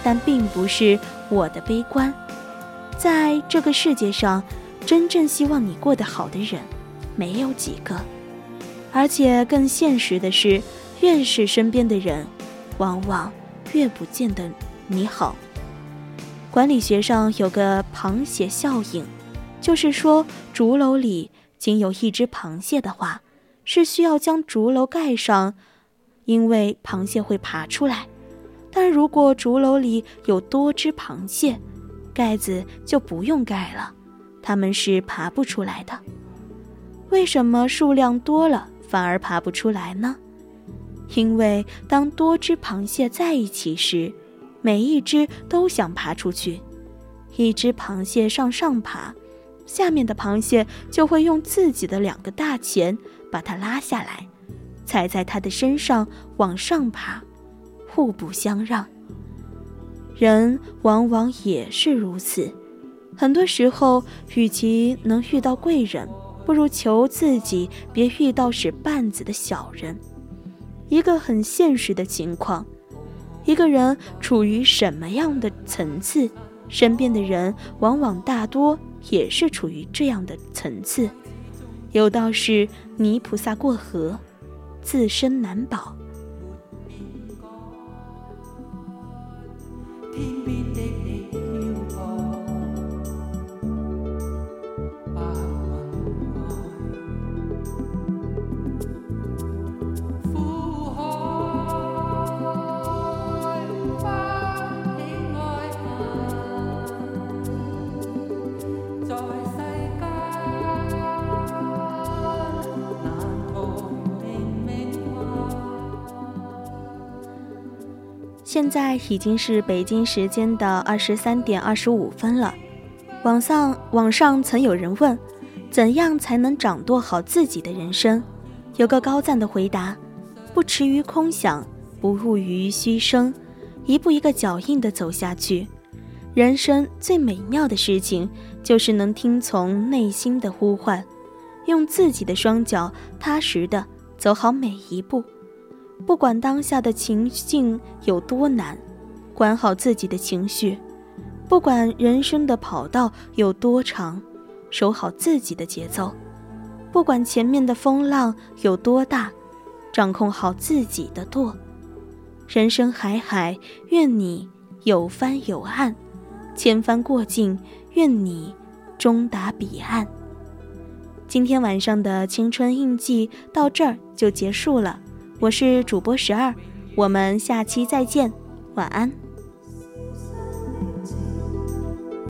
但并不是我的悲观。在这个世界上，真正希望你过得好的人，没有几个。而且更现实的是，越是身边的人，往往越不见得你好。管理学上有个螃蟹效应，就是说，竹篓里仅有一只螃蟹的话。是需要将竹篓盖上，因为螃蟹会爬出来。但如果竹篓里有多只螃蟹，盖子就不用盖了，它们是爬不出来的。为什么数量多了反而爬不出来呢？因为当多只螃蟹在一起时，每一只都想爬出去，一只螃蟹向上爬，下面的螃蟹就会用自己的两个大钳。把它拉下来，踩在它的身上往上爬，互不相让。人往往也是如此，很多时候，与其能遇到贵人，不如求自己别遇到使绊子的小人。一个很现实的情况，一个人处于什么样的层次，身边的人往往大多也是处于这样的层次。有道是：泥菩萨过河，自身难保。现在已经是北京时间的二十三点二十五分了。网上网上曾有人问，怎样才能掌舵好自己的人生？有个高赞的回答：不驰于空想，不骛于虚声，一步一个脚印的走下去。人生最美妙的事情，就是能听从内心的呼唤，用自己的双脚踏实的走好每一步。不管当下的情境有多难，管好自己的情绪；不管人生的跑道有多长，守好自己的节奏；不管前面的风浪有多大，掌控好自己的舵。人生海海，愿你有帆有岸；千帆过尽，愿你终达彼岸。今天晚上的青春印记到这儿就结束了。我是主播十二，我们下期再见，晚安。